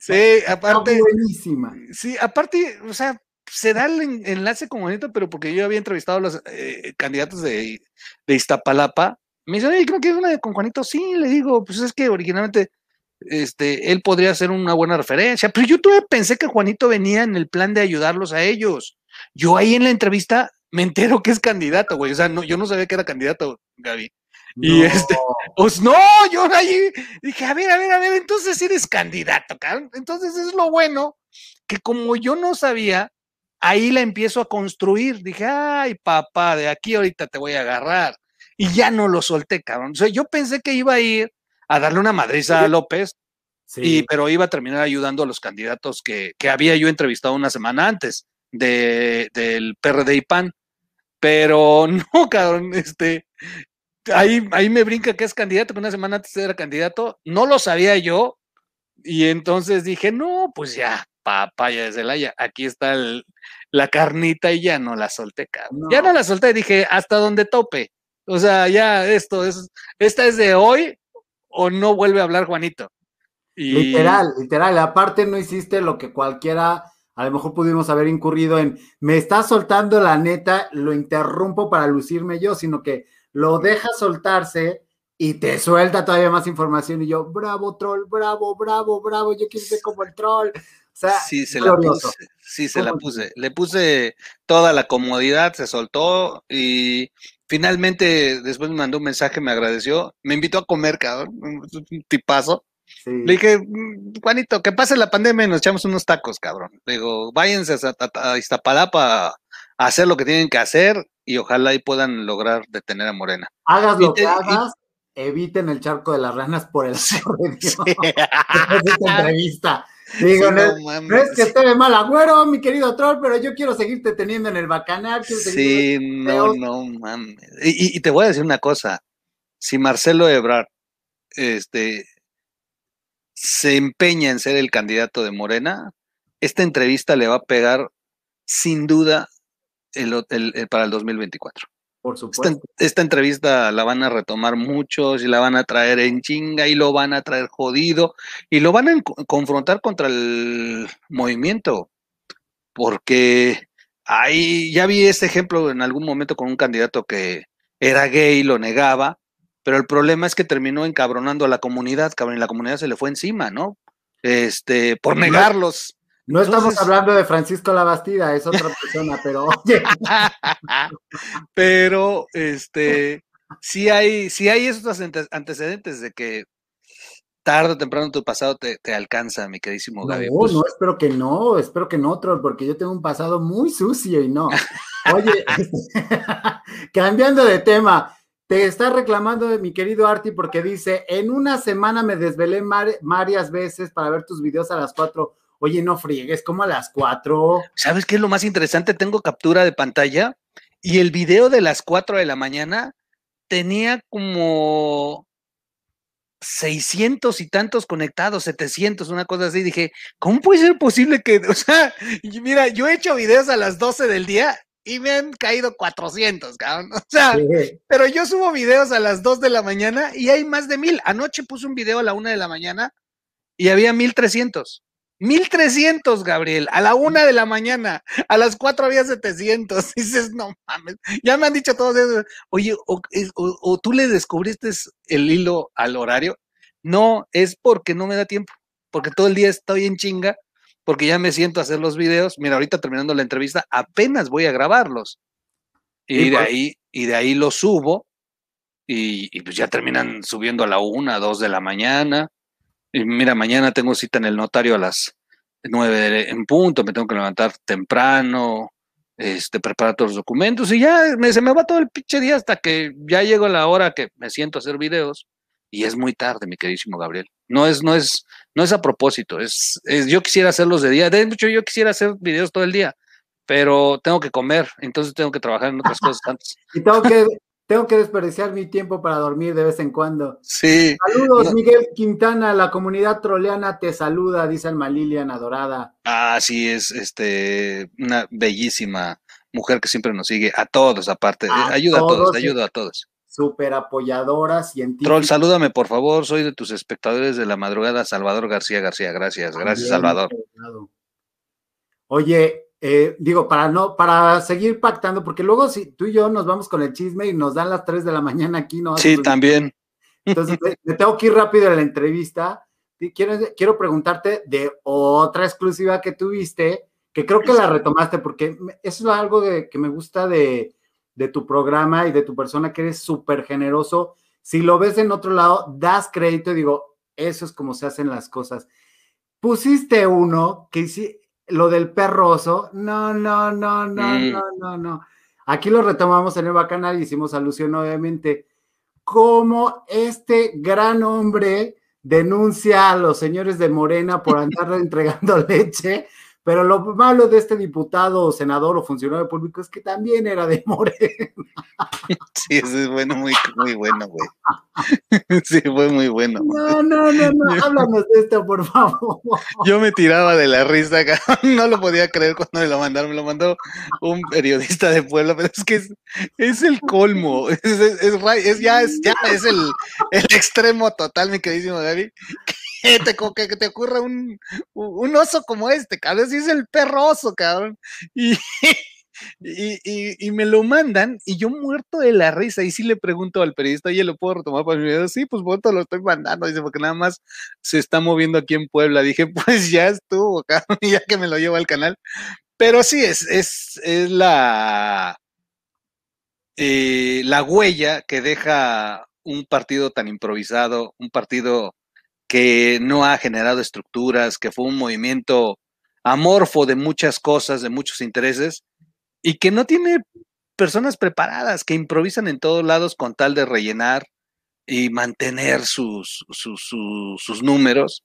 Sí, aparte, buenísima. Sí, aparte, o sea, se da el en- enlace con Juanito, pero porque yo había entrevistado a los eh, candidatos de, de Iztapalapa. Me dice, oye, creo que es una de con Juanito. Sí, le digo, pues es que originalmente este, él podría ser una buena referencia. Pero yo todavía pensé que Juanito venía en el plan de ayudarlos a ellos. Yo ahí en la entrevista me entero que es candidato, güey. O sea, no, yo no sabía que era candidato, Gaby. Y No. este- Pues no, yo ahí dije, a ver, a ver, a ver, entonces eres candidato, cabrón. Entonces es lo bueno que como yo no sabía, ahí la empiezo a construir. Dije, ay, papá, de aquí ahorita te voy a agarrar. Y ya no lo solté, cabrón. O sea, yo pensé que iba a ir a darle una madriza a López, Sí. y, pero iba a terminar ayudando a los candidatos que, que había yo entrevistado una semana antes de, del PRD y PAN. Pero no, cabrón, este, ahí, ahí me brinca que es candidato, que una semana antes era candidato, no lo sabía yo, y entonces dije, no, pues ya, papaya de Celaya, aquí está la carnita y ya no la solté. Ya no la solté, dije, hasta donde tope. O sea, ya esto es, esta es de hoy o no vuelve a hablar Juanito. Literal, literal. Aparte no hiciste lo que cualquiera, a lo mejor pudimos haber incurrido en, me está soltando la neta, lo interrumpo para lucirme yo, sino que lo deja soltarse y te suelta todavía más información y yo, bravo troll, bravo, bravo, bravo, yo quiero ser como el troll. O sea, sí, se la puse, sí, se la puse. Le puse toda la comodidad, se soltó y finalmente después me mandó un mensaje, me agradeció, me invitó a comer, cabrón, un tipazo. Le dije, mm, Juanito, que pase la pandemia y nos echamos unos tacos, cabrón. Le digo, váyanse a, Iztapalapa a, hacer lo que tienen que hacer y ojalá ahí puedan lograr detener a Morena. Hagas lo que hagas, eviten el charco de las ranas por el esta entrevista. Digo, no, es que esté de mal agüero, mi querido troll, pero yo quiero seguirte teniendo en el bacanal. Sí, no, no mames. Y, y, te voy a decir una cosa. Si Marcelo Ebrard este, se empeña en ser el candidato de Morena, esta entrevista le va a pegar sin duda el, para el 2024. Por supuesto. Esta, entrevista la van a retomar muchos y la van a traer en chinga y lo van a traer jodido y lo van a confrontar contra el movimiento. Porque ahí ya vi este ejemplo en algún momento con un candidato que era gay, lo negaba, pero el problema es que terminó encabronando a la comunidad, cabrón, y la comunidad se le fue encima, ¿no? Este, por negarlos. No estamos hablando de Francisco Labastida, es otra persona, pero oye. pero, este, sí hay, sí hay esos antecedentes de que tarde o temprano tu pasado te, alcanza, mi queridísimo Gaby. No, pues no, espero que no, espero que no, Troll, porque yo tengo un pasado muy sucio y no. Oye, cambiando de tema, te está reclamando mi querido Arti porque dice, en una semana me desvelé varias veces para ver tus videos a las cuatro. Oye, no friegues, como a las cuatro. ¿Sabes qué es lo más interesante? Tengo captura de pantalla y el video de las cuatro de la mañana tenía como 600 y tantos conectados, 700, una cosa así. Dije, ¿cómo puede ser posible que, o sea, mira, yo he hecho videos a las 12 del día y me han caído 400, cabrón. O sea, pero yo subo videos a las 2 de la mañana y hay más de mil. Anoche puse un video a la 1 de la mañana y había 1300. 1300, Gabriel, a la 1 de la mañana. A las 4 había 700. dices, no mames. Ya me han dicho todos eso. Oye, o, o tú le descubriste el hilo al horario. No, es porque no me da tiempo. Porque todo el día estoy en chinga porque ya me siento a hacer los videos. Mira, ahorita terminando la entrevista, apenas voy a grabarlos. Y de pues. ahí, y de ahí los subo, y, pues ya terminan subiendo a la una, dos de la mañana. Mira, mañana tengo cita en el notario a las nueve en punto, me tengo que levantar temprano, este, preparar todos los documentos, y ya se me va todo el pinche día hasta que ya llego la hora que me siento a hacer videos. Y es muy tarde, mi queridísimo Gabriel. No es, no es, no es a propósito, es, yo quisiera hacerlos de día. De hecho, yo quisiera hacer videos todo el día, pero tengo que comer, entonces tengo que trabajar en otras cosas antes. Y tengo que, tengo que desperdiciar mi tiempo para dormir de vez en cuando. Sí. Saludos, Miguel Quintana, la comunidad troleana te saluda, dice Alma Lilian, adorada. Ah, sí, es este una bellísima mujer que siempre nos sigue, a todos aparte, ayuda a todos, ayuda a todos súper apoyadora, científica. Troll, salúdame por favor, soy de tus espectadores de la madrugada, Salvador García García, gracias, gracias Salvador. Oye, eh, digo, para no, para seguir pactando, porque luego si tú y yo nos vamos con el chisme y nos dan las 3 de la mañana aquí, ¿no? Sí, también. Entonces, me tengo que ir rápido a la entrevista. Quiero, quiero preguntarte de otra exclusiva que tuviste, que creo que la retomaste, porque eso es algo que me gusta de, de tu programa y de tu persona que eres súper generoso. Si lo ves en otro lado, das crédito y digo, eso es como se hacen las cosas. Pusiste uno que lo del perroso. No, no, no, no, mm. no, no, no. Aquí lo retomamos en el bacanal y hicimos alusión, obviamente, cómo este gran hombre denuncia a los señores de Morena por andar entregando leche Pero lo malo de este diputado, senador o funcionario público es que también era de Morena. Sí, eso es bueno, muy, muy bueno, güey. Sí, fue muy bueno. No, no, no, no, háblanos de esto, por favor. Yo me tiraba de la risa, no lo podía creer cuando me lo mandaron. Me lo mandó un periodista de Puebla, pero es que es, es el colmo. Es, es, es, es ya, es, ya es el, el extremo total, mi queridísimo David. Que que te ocurra un, un oso como este, cabrón. Sí, es el perro oso, cabrón. Y, y, y, me lo mandan y yo muerto de la risa. Y sí le pregunto al periodista, oye, ¿lo puedo retomar para mi video? Sí, pues bueno, lo estoy mandando. Dice, porque nada más se está moviendo aquí en Puebla. Dije, pues ya estuvo, cabrón, ya que me lo llevo al canal. Pero sí, es, es, es la, eh, la huella que deja un partido tan improvisado, un partido que no ha generado estructuras, que fue un movimiento amorfo de muchas cosas, de muchos intereses, y que no tiene personas preparadas, que improvisan en todos lados con tal de rellenar y mantener sus, sus, sus, sus números.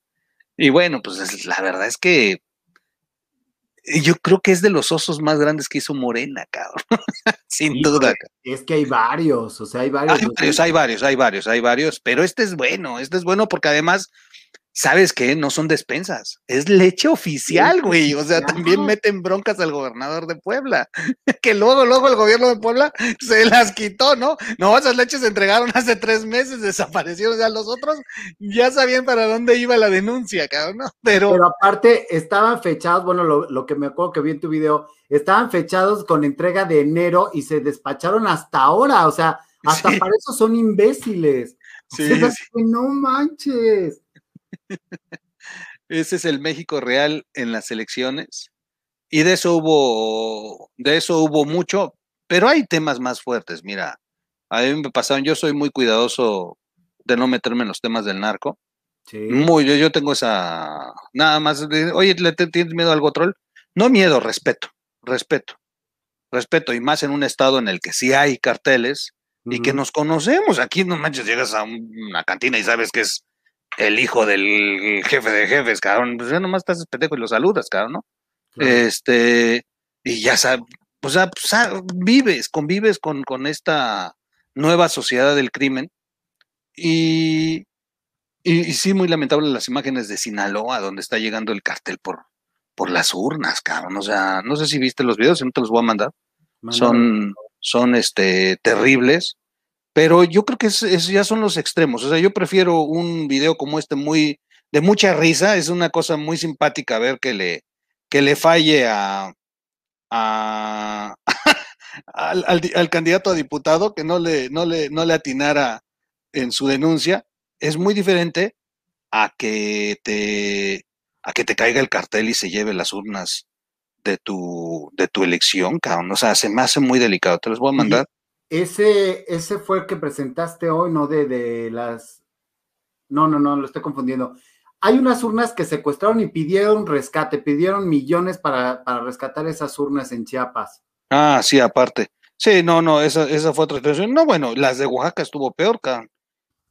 Y bueno, pues la verdad es que yo creo que es de los osos más grandes que hizo Morena, cabrón. Sin Sí, duda. Es que hay varios, o sea, hay varios. Hay varios, hay varios, hay varios, hay varios, pero este es bueno, este es bueno porque además, ¿sabes qué? No son despensas, es leche oficial, güey. O sea, también meten broncas al gobernador de Puebla, que luego, luego el gobierno de Puebla se las quitó, ¿no? No, esas leches se entregaron hace tres meses, desaparecieron, o sea, los otros ya sabían para dónde iba la denuncia, cabrón, ¿no? Pero, Pero aparte, estaban fechados, bueno, lo, lo que me acuerdo que vi en tu video, estaban fechados con entrega de enero y se despacharon hasta ahora, o sea, hasta Sí. para eso son imbéciles. O Sí, sea, sí. que no manches. Ese es el México real en las elecciones. Y de eso hubo, de eso hubo mucho, pero hay temas más fuertes. Mira, a mí me pasaron, yo soy muy cuidadoso de no meterme en los temas del narco. Sí. Muy, yo, yo tengo esa, nada más, de, oye, ¿le te- tienes miedo al control? No miedo, respeto, respeto, respeto, y más en un estado en el que sí hay carteles y que nos conocemos. Aquí no manches, llegas a un- una cantina y sabes que es el hijo del jefe de jefes, cabrón. Pues ya nomás estás pendejo y lo saludas, cabrón, ¿no? Claro. Este, y ya sabes, o sea, pues, vives, convives con, con esta nueva sociedad del crimen. Y, y, y sí, muy lamentable las imágenes de Sinaloa, donde está llegando el cartel por, por las urnas, cabrón. O sea, no sé si viste los videos, si no te los voy a mandar son, son este, terribles, pero yo creo que es, es- ya son los extremos. O sea, yo prefiero un video como este muy de mucha risa, es una cosa muy simpática ver que le, que le falle a, a- al, al di- al candidato a diputado, que no le, no, le, no le atinara en su denuncia, es muy diferente a que te a que te caiga el cartel y se lleve las urnas de tu, de tu elección, cabrón. O sea, se me hace muy delicado. Te los voy a mandar. Ese, ese fue el que presentaste hoy, ¿no? De, de las. No, no, no, lo estoy confundiendo. Hay unas urnas que secuestraron y pidieron rescate, pidieron millones para, para rescatar esas urnas en Chiapas. Ah, sí, aparte. Sí, no, no, esa, esa fue otra expresión. No, bueno, las de Oaxaca estuvo peor, cabrón.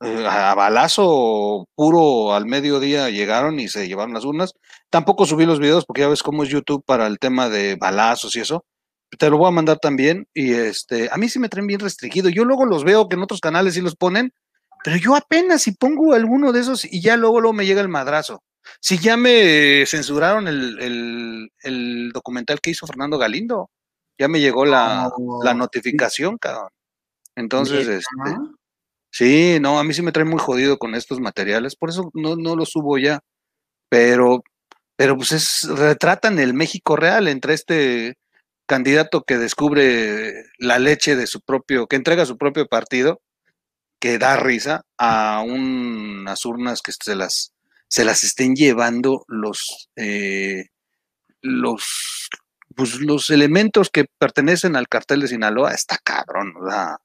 Eh, a balazo puro al mediodía llegaron y se llevaron las urnas. Tampoco subí los videos porque ya ves cómo es YouTube para el tema de balazos y eso. Te lo voy a mandar también. Y este, a mí sí me traen bien restringido. Yo luego los veo que en otros canales sí los ponen, pero yo apenas si pongo alguno de esos y ya luego, luego me llega el madrazo. Si ya me censuraron el, el, el documental que hizo Fernando Galindo, ya me llegó la, Oh, la notificación, cabrón. Entonces, este, sí, no, a mí sí me trae muy jodido con estos materiales, por eso no, no los subo ya. Pero, pero pues es, retratan el México real entre este candidato que descubre la leche de su propio, que entrega su propio partido, que da risa, a unas urnas que se las, se las estén llevando los, eh, los, pues, los elementos que pertenecen al cartel de Sinaloa, está cabrón, sea,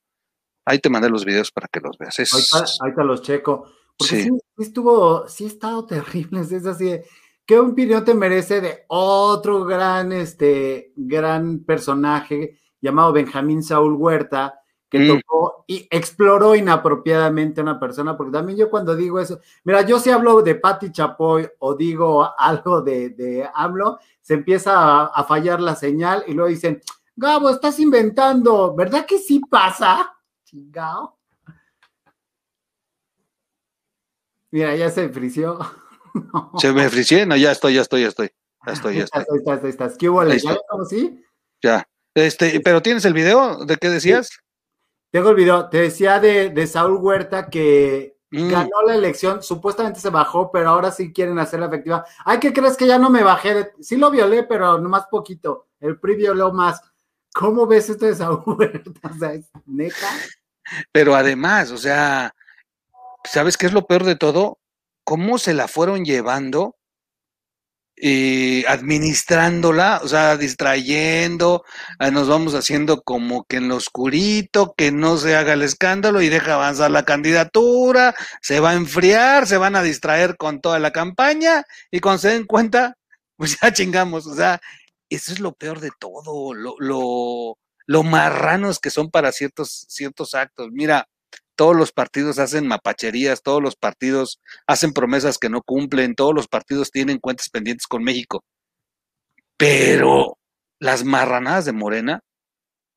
ahí te mandé los videos para que los veas. Es, Ahorita, ahorita los checo. Porque Sí. sí. sí estuvo, sí ha estado terrible. Es así de, ¿qué opinión te merece de otro gran, este, gran personaje llamado Benjamín Saúl Huerta, que Mm. tocó y exploró inapropiadamente a una persona, porque también yo cuando digo eso, mira, yo si hablo de Patti Chapoy o digo algo de, de AMLO, se empieza a, a fallar la señal y luego dicen, Gabo, estás inventando, ¿verdad que sí pasa? Chingao. Mira, ya se frició. Se me fricié, no, ya estoy, ya estoy, ya estoy. Ya estoy, ya estoy. Ahí estás, ahí estás. ¿Qué hubo? ¿Ya lo conocí? Ya. Este, pero tienes el video de qué decías? Tengo el video. Te decía de, de Saúl Huerta que Mm. ganó la elección, supuestamente se bajó, pero ahora sí quieren hacerla efectiva. Ay, ¿qué crees que ya no me bajé? Sí lo violé, pero nomás poquito. El PRI violó más. ¿Cómo ves esto de Saúl Huerta? O sea, es neta. Pero además, o sea, ¿sabes qué es lo peor de todo? ¿Cómo se la fueron llevando? y administrándola, o sea, distrayendo, ah, nos vamos haciendo como que en lo oscurito, que no se haga el escándalo y deja avanzar la candidatura, se va a enfriar, se van a distraer con toda la campaña y cuando se den cuenta, pues ya chingamos, o sea, eso es lo peor de todo, lo, lo, lo marranos que son para ciertos, ciertos actos. Mira, todos los partidos hacen mapacherías, todos los partidos hacen promesas que no cumplen, todos los partidos tienen cuentas pendientes con México. Pero las marranadas de Morena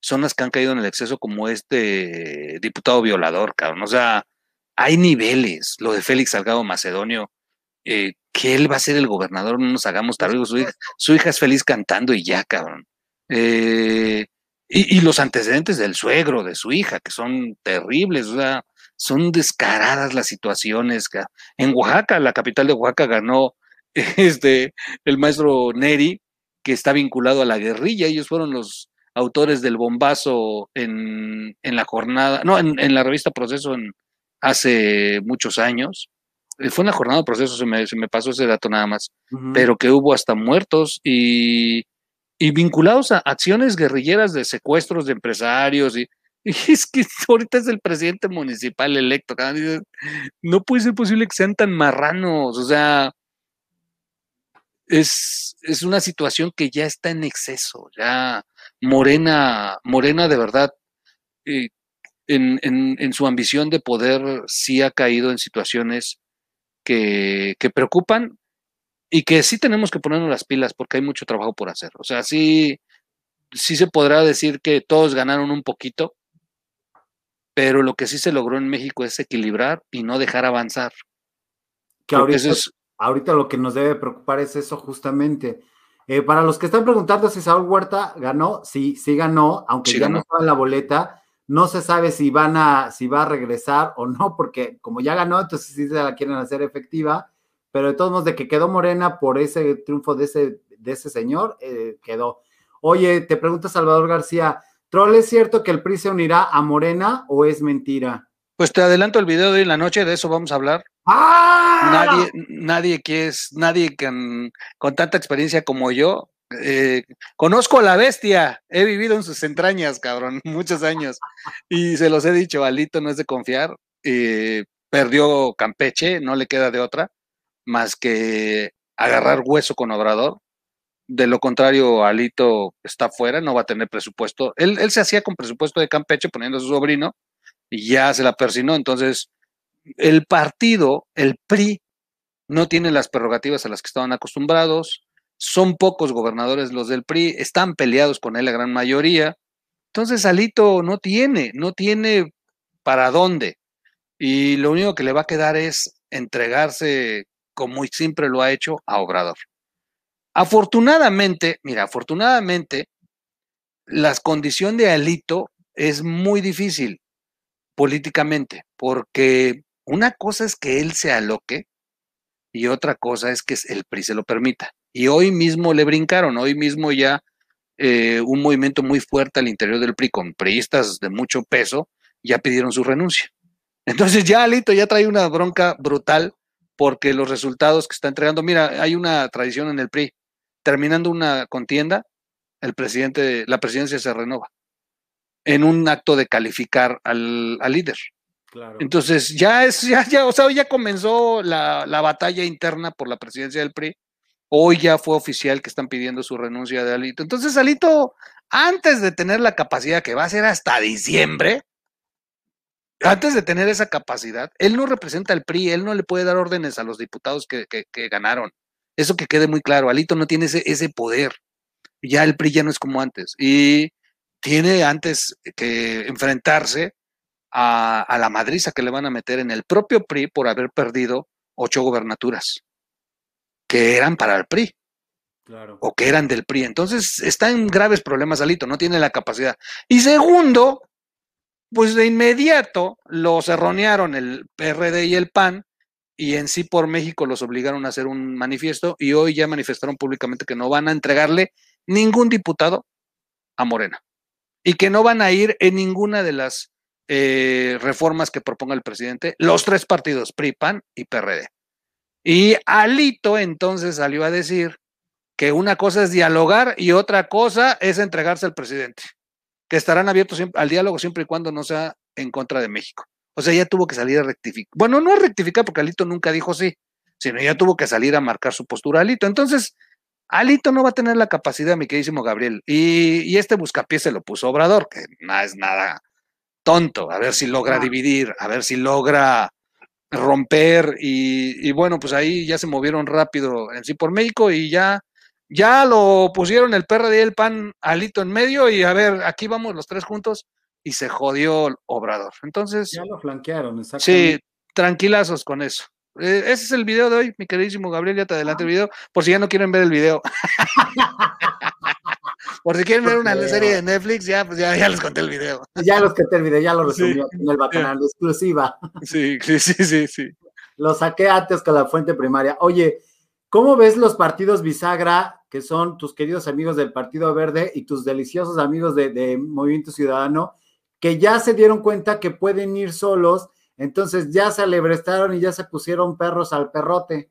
son las que han caído en el exceso como este diputado violador, cabrón. O sea, hay niveles. Lo de Félix Salgado Macedonio, eh, que él va a ser el gobernador, no nos hagamos tardíos. Su hija, su hija es feliz cantando y ya, cabrón. Eh, y, y, los antecedentes del suegro, de su hija, que son terribles, o sea, son descaradas las situaciones. En Oaxaca, la capital de Oaxaca, ganó este, el maestro Neri, que está vinculado a la guerrilla. Ellos fueron los autores del bombazo en, en la jornada, no, en, en, la revista Proceso en, hace muchos años. Fue en la jornada de Proceso, se me, se me pasó ese dato nada más, uh -huh. pero que hubo hasta muertos y y vinculados a acciones guerrilleras de secuestros de empresarios y, es que ahorita es el presidente municipal electo, no puede ser posible que sean tan marranos, o sea, es, es una situación que ya está en exceso, ya Morena, Morena de verdad, en, en, su ambición de poder sí ha caído en situaciones que preocupan, y que sí tenemos que ponernos las pilas porque hay mucho trabajo por hacer. O sea, sí, sí se podrá decir que todos ganaron un poquito, pero lo que sí se logró en México es equilibrar y no dejar avanzar. Que ahorita, es... ahorita, lo que nos debe preocupar es eso justamente. Eh, para los que están preguntando si Saúl Huerta ganó, sí, sí ganó, aunque sí ya ganó. no estaba en la boleta, no se sabe si van a, si va a regresar o no, porque como ya ganó, entonces sí se la quieren hacer efectiva pero de todos modos, de que quedó Morena por ese triunfo de ese, de ese señor, eh, quedó. Oye, te pregunta Salvador García, ¿Troll es cierto que el PRI se unirá a Morena o es mentira? Pues te adelanto el video de hoy en la noche, de eso vamos a hablar. ¡Ah! Nadie, nadie que es, nadie con, con tanta experiencia como yo. Eh, conozco a la bestia, he vivido en sus entrañas, cabrón, muchos años. Y se los he dicho, Alito no es de confiar. Eh, perdió Campeche, no le queda de otra más que agarrar hueso con Obrador. De lo contrario, Alito está fuera, no va a tener presupuesto. Él, él, se hacía con presupuesto de Campeche poniendo a su sobrino y ya se la persinó. Entonces, el partido, el PRI, no tiene las prerrogativas a las que estaban acostumbrados. Son pocos gobernadores los del PRI, están peleados con él la gran mayoría. Entonces, Alito no tiene, no tiene para dónde. Y lo único que le va a quedar es entregarse como siempre lo ha hecho a Obrador. Afortunadamente, mira, afortunadamente, la condición de Alito es muy difícil políticamente, porque una cosa es que él se aloque y otra cosa es que el PRI se lo permita. Y hoy mismo le brincaron, hoy mismo ya eh, un movimiento muy fuerte al interior del PRI con priistas de mucho peso ya pidieron su renuncia. Entonces ya Alito ya trae una bronca brutal porque los resultados que está entregando, mira, hay una tradición en el PRI, terminando una contienda, el presidente, la presidencia se renova en un acto de calificar al, al líder. Claro. Entonces ya es, ya, ya, o sea, ya comenzó la, la, batalla interna por la presidencia del PRI. Hoy ya fue oficial que están pidiendo su renuncia de Alito. Entonces, Alito, antes de tener la capacidad que va a ser hasta diciembre, antes de tener esa capacidad, él no representa al PRI, él no le puede dar órdenes a los diputados que, que, ganaron. Eso que quede muy claro, Alito no tiene ese, ese poder. Ya el PRI ya no es como antes. Y tiene antes que enfrentarse a, a, la madriza que le van a meter en el propio PRI por haber perdido ocho gobernaturas que eran para el PRI. Claro. O que eran del PRI. Entonces está en graves problemas, Alito, no tiene la capacidad. Y segundo, pues de inmediato los erronearon el PRD y el PAN y en sí por México los obligaron a hacer un manifiesto y hoy ya manifestaron públicamente que no van a entregarle ningún diputado a Morena y que no van a ir en ninguna de las eh, reformas que proponga el presidente, los tres partidos, PRI, PAN y PRD. Y Alito entonces salió a decir que una cosa es dialogar y otra cosa es entregarse al presidente que estarán abiertos al diálogo siempre y cuando no sea en contra de México. O sea, ya tuvo que salir a rectificar. Bueno, no a rectificar porque Alito nunca dijo sí, sino ya tuvo que salir a marcar su postura Alito. Entonces, Alito no va a tener la capacidad, mi queridísimo Gabriel. Y, este buscapié se lo puso Obrador, que no es nada tonto. A ver si logra dividir, a ver si logra romper. Y, y bueno, pues ahí ya se movieron rápido en sí por México y ya ya lo pusieron el PRD y el PAN alito en medio y a ver, aquí vamos los tres juntos y se jodió el Obrador. Entonces. Ya lo flanquearon, exactamente. Sí, tranquilazos con eso. Eh, ese es el video de hoy, mi queridísimo Gabriel, ya te adelante el video, por si ya no quieren ver el video. por si quieren ver una serie de Netflix, ya, pues ya, ya les conté el video. Ya los conté el video, ya lo resumí en el bacanal, exclusiva. Sí, sí, sí, sí, sí. Lo saqué antes con la fuente primaria. Oye, ¿Cómo ves los partidos bisagra, que son tus queridos amigos del Partido Verde y tus deliciosos amigos de, Movimiento Ciudadano, que ya se dieron cuenta que pueden ir solos, entonces ya se alebrestaron y ya se pusieron perros al perrote?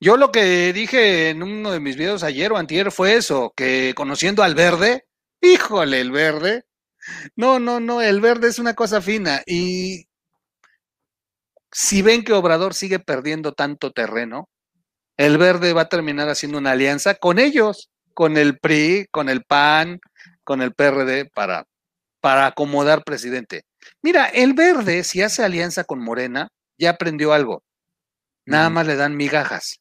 Yo lo que dije en uno de mis videos ayer o antier fue eso, que conociendo al verde, híjole, el verde. No, no, no, el verde es una cosa fina. Y si ven que Obrador sigue perdiendo tanto terreno, el verde va a terminar haciendo una alianza con ellos, con el PRI, con el PAN, con el PRD para, para acomodar presidente. Mira, el verde, si hace alianza con Morena, ya aprendió algo. Nada más le dan migajas.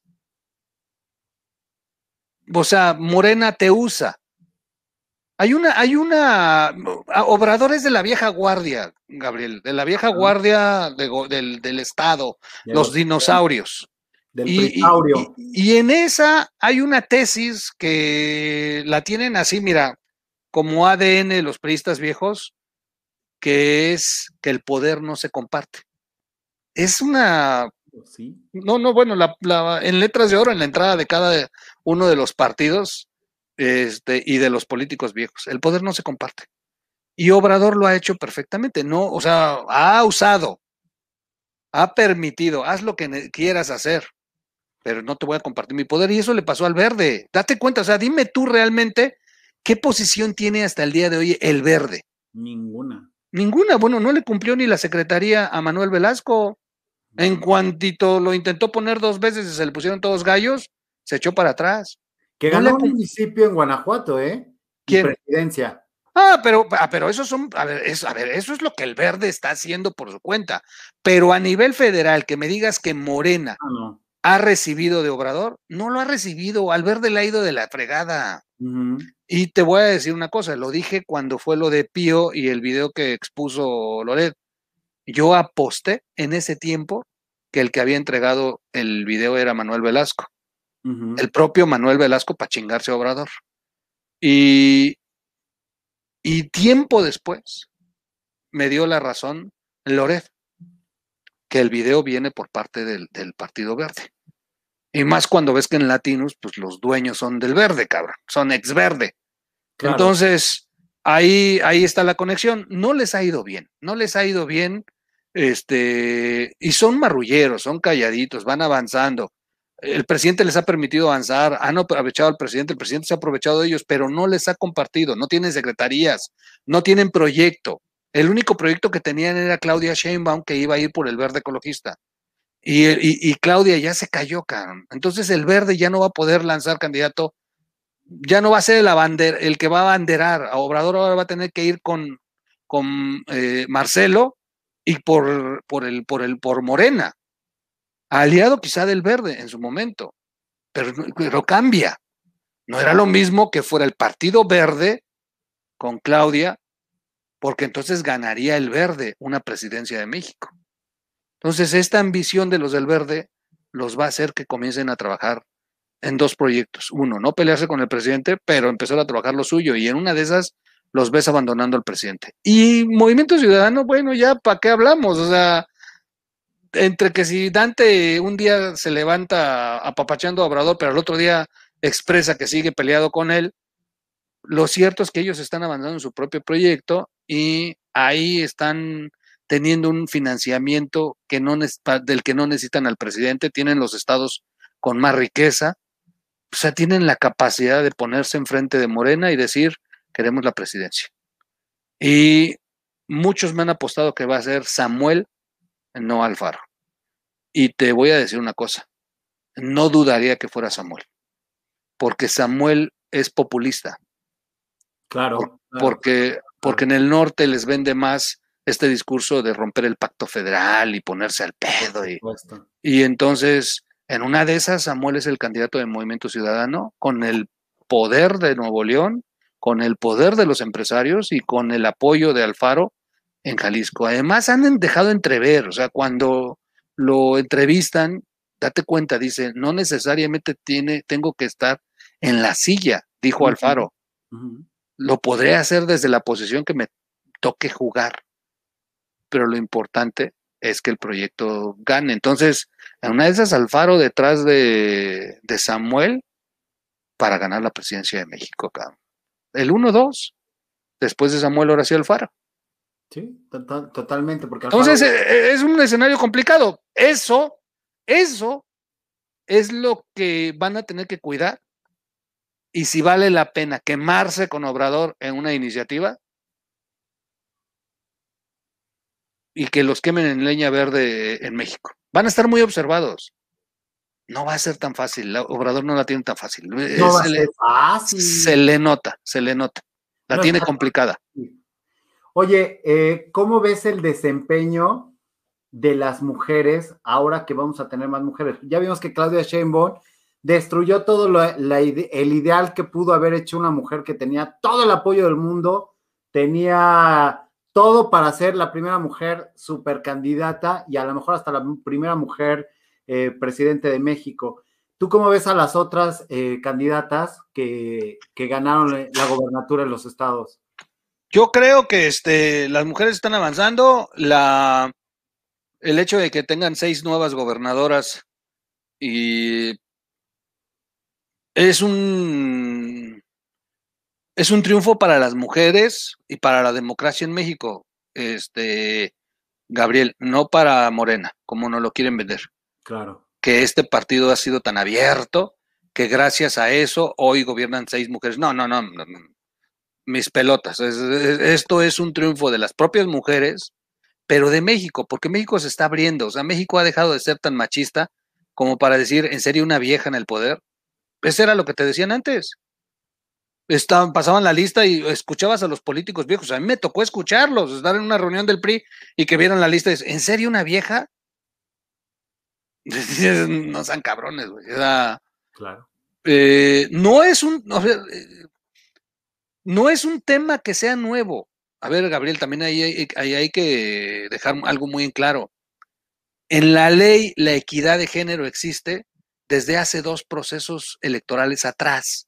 O sea, Morena te usa. Hay una, hay una, obradores de la vieja guardia, Gabriel, de la vieja guardia del, del, Estado, los dinosaurios y, en esa hay una tesis que la tienen así, mira, como ADN los periodistas viejos, que es que el poder no se comparte. Es una... No, no, bueno, en letras de oro, en la entrada de cada uno de los partidos este, y de los políticos viejos, el poder no se comparte. Y Obrador lo ha hecho perfectamente, ¿no? O sea, ha usado, ha permitido, haz lo que quieras hacer pero no te voy a compartir mi poder. Y eso le pasó al verde. Date cuenta, o sea, dime tú realmente qué posición tiene hasta el día de hoy el verde. Ninguna. Ninguna. Bueno, no le cumplió ni la secretaría a Manuel Velasco. En cuantito lo intentó poner dos veces y se le pusieron todos gallos, se echó para atrás. Que ganó un municipio en Guanajuato, ¿eh? ¿Quién? Presidencia. Ah, pero, ah, pero eso son, a ver, eso, a ver, eso es lo que el verde está haciendo por su cuenta. Pero a nivel federal, que me digas que Morena ah, no ha recibido de Obrador, no lo ha recibido, al verde le ha ido de la fregada. Y te voy a decir una cosa, lo dije cuando fue lo de Pío y el video que expuso Loret. Yo aposté en ese tiempo que el que había entregado el video era Manuel Velasco. El propio Manuel Velasco para chingarse a Obrador. Y, y tiempo después me dio la razón Loret que el video viene por parte del, Partido Verde. Y más cuando ves que en Latinos, pues los dueños son del verde, cabrón, son ex verde. Entonces, ahí, ahí está la conexión. No les ha ido bien, no les ha ido bien, este, y son marrulleros, son calladitos, van avanzando. El presidente les ha permitido avanzar, han aprovechado al presidente, el presidente se ha aprovechado de ellos, pero no les ha compartido, no tienen secretarías, no tienen proyecto. El único proyecto que tenían era Claudia Sheinbaum, que iba a ir por el verde ecologista. Y, Claudia ya se cayó, cabrón. Entonces el verde ya no va a poder lanzar candidato, ya no va a ser el, el que va a abanderar. A Obrador ahora va a tener que ir con, con eh, Marcelo y por, por, el, por, el, por Morena, aliado quizá del verde en su momento, pero, pero cambia. No era lo mismo que fuera el Partido Verde con Claudia, porque entonces ganaría el verde una presidencia de México. Entonces, esta ambición de los del verde los va a hacer que comiencen a trabajar en dos proyectos. Uno, no pelearse con el presidente, pero empezar a trabajar lo suyo. Y en una de esas los ves abandonando al presidente. Y Movimiento Ciudadano, bueno, ya para qué hablamos, o sea, entre que si Dante un día se levanta apapachando a Obrador, pero el otro día expresa que sigue peleado con él, lo cierto es que ellos están avanzando en su propio proyecto y ahí están teniendo un financiamiento que no, del que no necesitan al presidente, tienen los estados con más riqueza, o sea, tienen la capacidad de ponerse enfrente de Morena y decir, queremos la presidencia. Y muchos me han apostado que va a ser Samuel, no Alfaro. Y te voy a decir una cosa, no dudaría que fuera Samuel, porque Samuel es populista. Claro. porque, porque en el norte les vende más este discurso de romper el pacto federal y ponerse al pedo. Y, y entonces, en una de esas, Samuel es el candidato del Movimiento Ciudadano con el poder de Nuevo León con el poder de los empresarios y con el apoyo de Alfaro en Jalisco. Además, han dejado entrever, o sea, cuando lo entrevistan, date cuenta, dice, no necesariamente tiene, tengo que estar en la silla, dijo Alfaro. Lo podré hacer desde la posición que me toque jugar, pero lo importante es que el proyecto gane. Entonces, en una de esas, Alfaro detrás de, de Samuel para ganar la presidencia de México, cabrón el 1-2, después de Samuel Horacio Alfaro. Sí, totalmente. Porque Entonces eh, eh, es un escenario complicado. Eso, eso es lo que van a tener que cuidar. Y si vale la pena quemarse con Obrador en una iniciativa y que los quemen en leña verde en México. Van a estar muy observados no va a ser tan fácil. Obrador no la tiene tan fácil. No se, le, fácil. se le nota, se le nota. La tiene complicada. Oye, eh, ¿cómo ves el desempeño de las mujeres ahora que vamos a tener más mujeres? Ya vimos que Claudia Sheinbaum destruyó todo el ideal que pudo haber hecho una mujer que tenía todo el apoyo del mundo, tenía todo para ser la primera mujer supercandidata y a lo mejor hasta la primera mujer eh, presidente de México. ¿Tú cómo ves a las otras eh, candidatas que, ganaron la gobernatura en los estados? Yo creo que este, las mujeres están avanzando. La, el hecho de que tengan seis nuevas gobernadoras y es un es un triunfo para las mujeres y para la democracia en México, este Gabriel, no para Morena, como no lo quieren vender. Claro. Que este partido ha sido tan abierto que gracias a eso hoy gobiernan seis mujeres. No, no, no, mis pelotas. esto es un triunfo de las propias mujeres, pero de México, porque México se está abriendo. O sea, México ha dejado de ser tan machista como para decir, ¿en serio una vieja en el poder? Eso era lo que te decían antes. Estaban, pasaban la lista y escuchabas a los políticos viejos. A mí me tocó escucharlos, estar en una reunión del PRI y que vieran la lista y ¿en serio una vieja? no sean cabrones, güey. claro. Eh, no es un. Eh, no, es un tema que sea nuevo. A ver, Gabriel, también ahí hay, hay que dejar algo muy en claro. En la ley, la equidad de género existe desde hace dos procesos electorales atrás.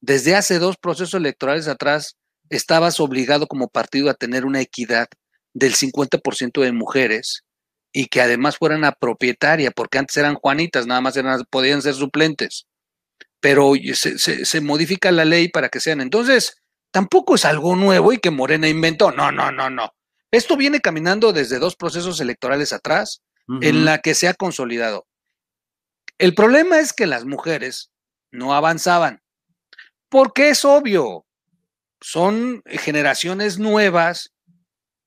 Desde hace dos procesos electorales atrás, estabas obligado como partido a tener una equidad del 50% de mujeres y que además fueran a propietaria, porque antes eran Juanitas, nada más eran, podían ser suplentes. Pero se, se, modifica la ley para que sean. Entonces, tampoco es algo nuevo y que Morena inventó. No, no, no, no. Esto viene caminando desde dos procesos electorales atrás, en la que se ha consolidado. El problema es que las mujeres no avanzaban, porque es obvio, son generaciones nuevas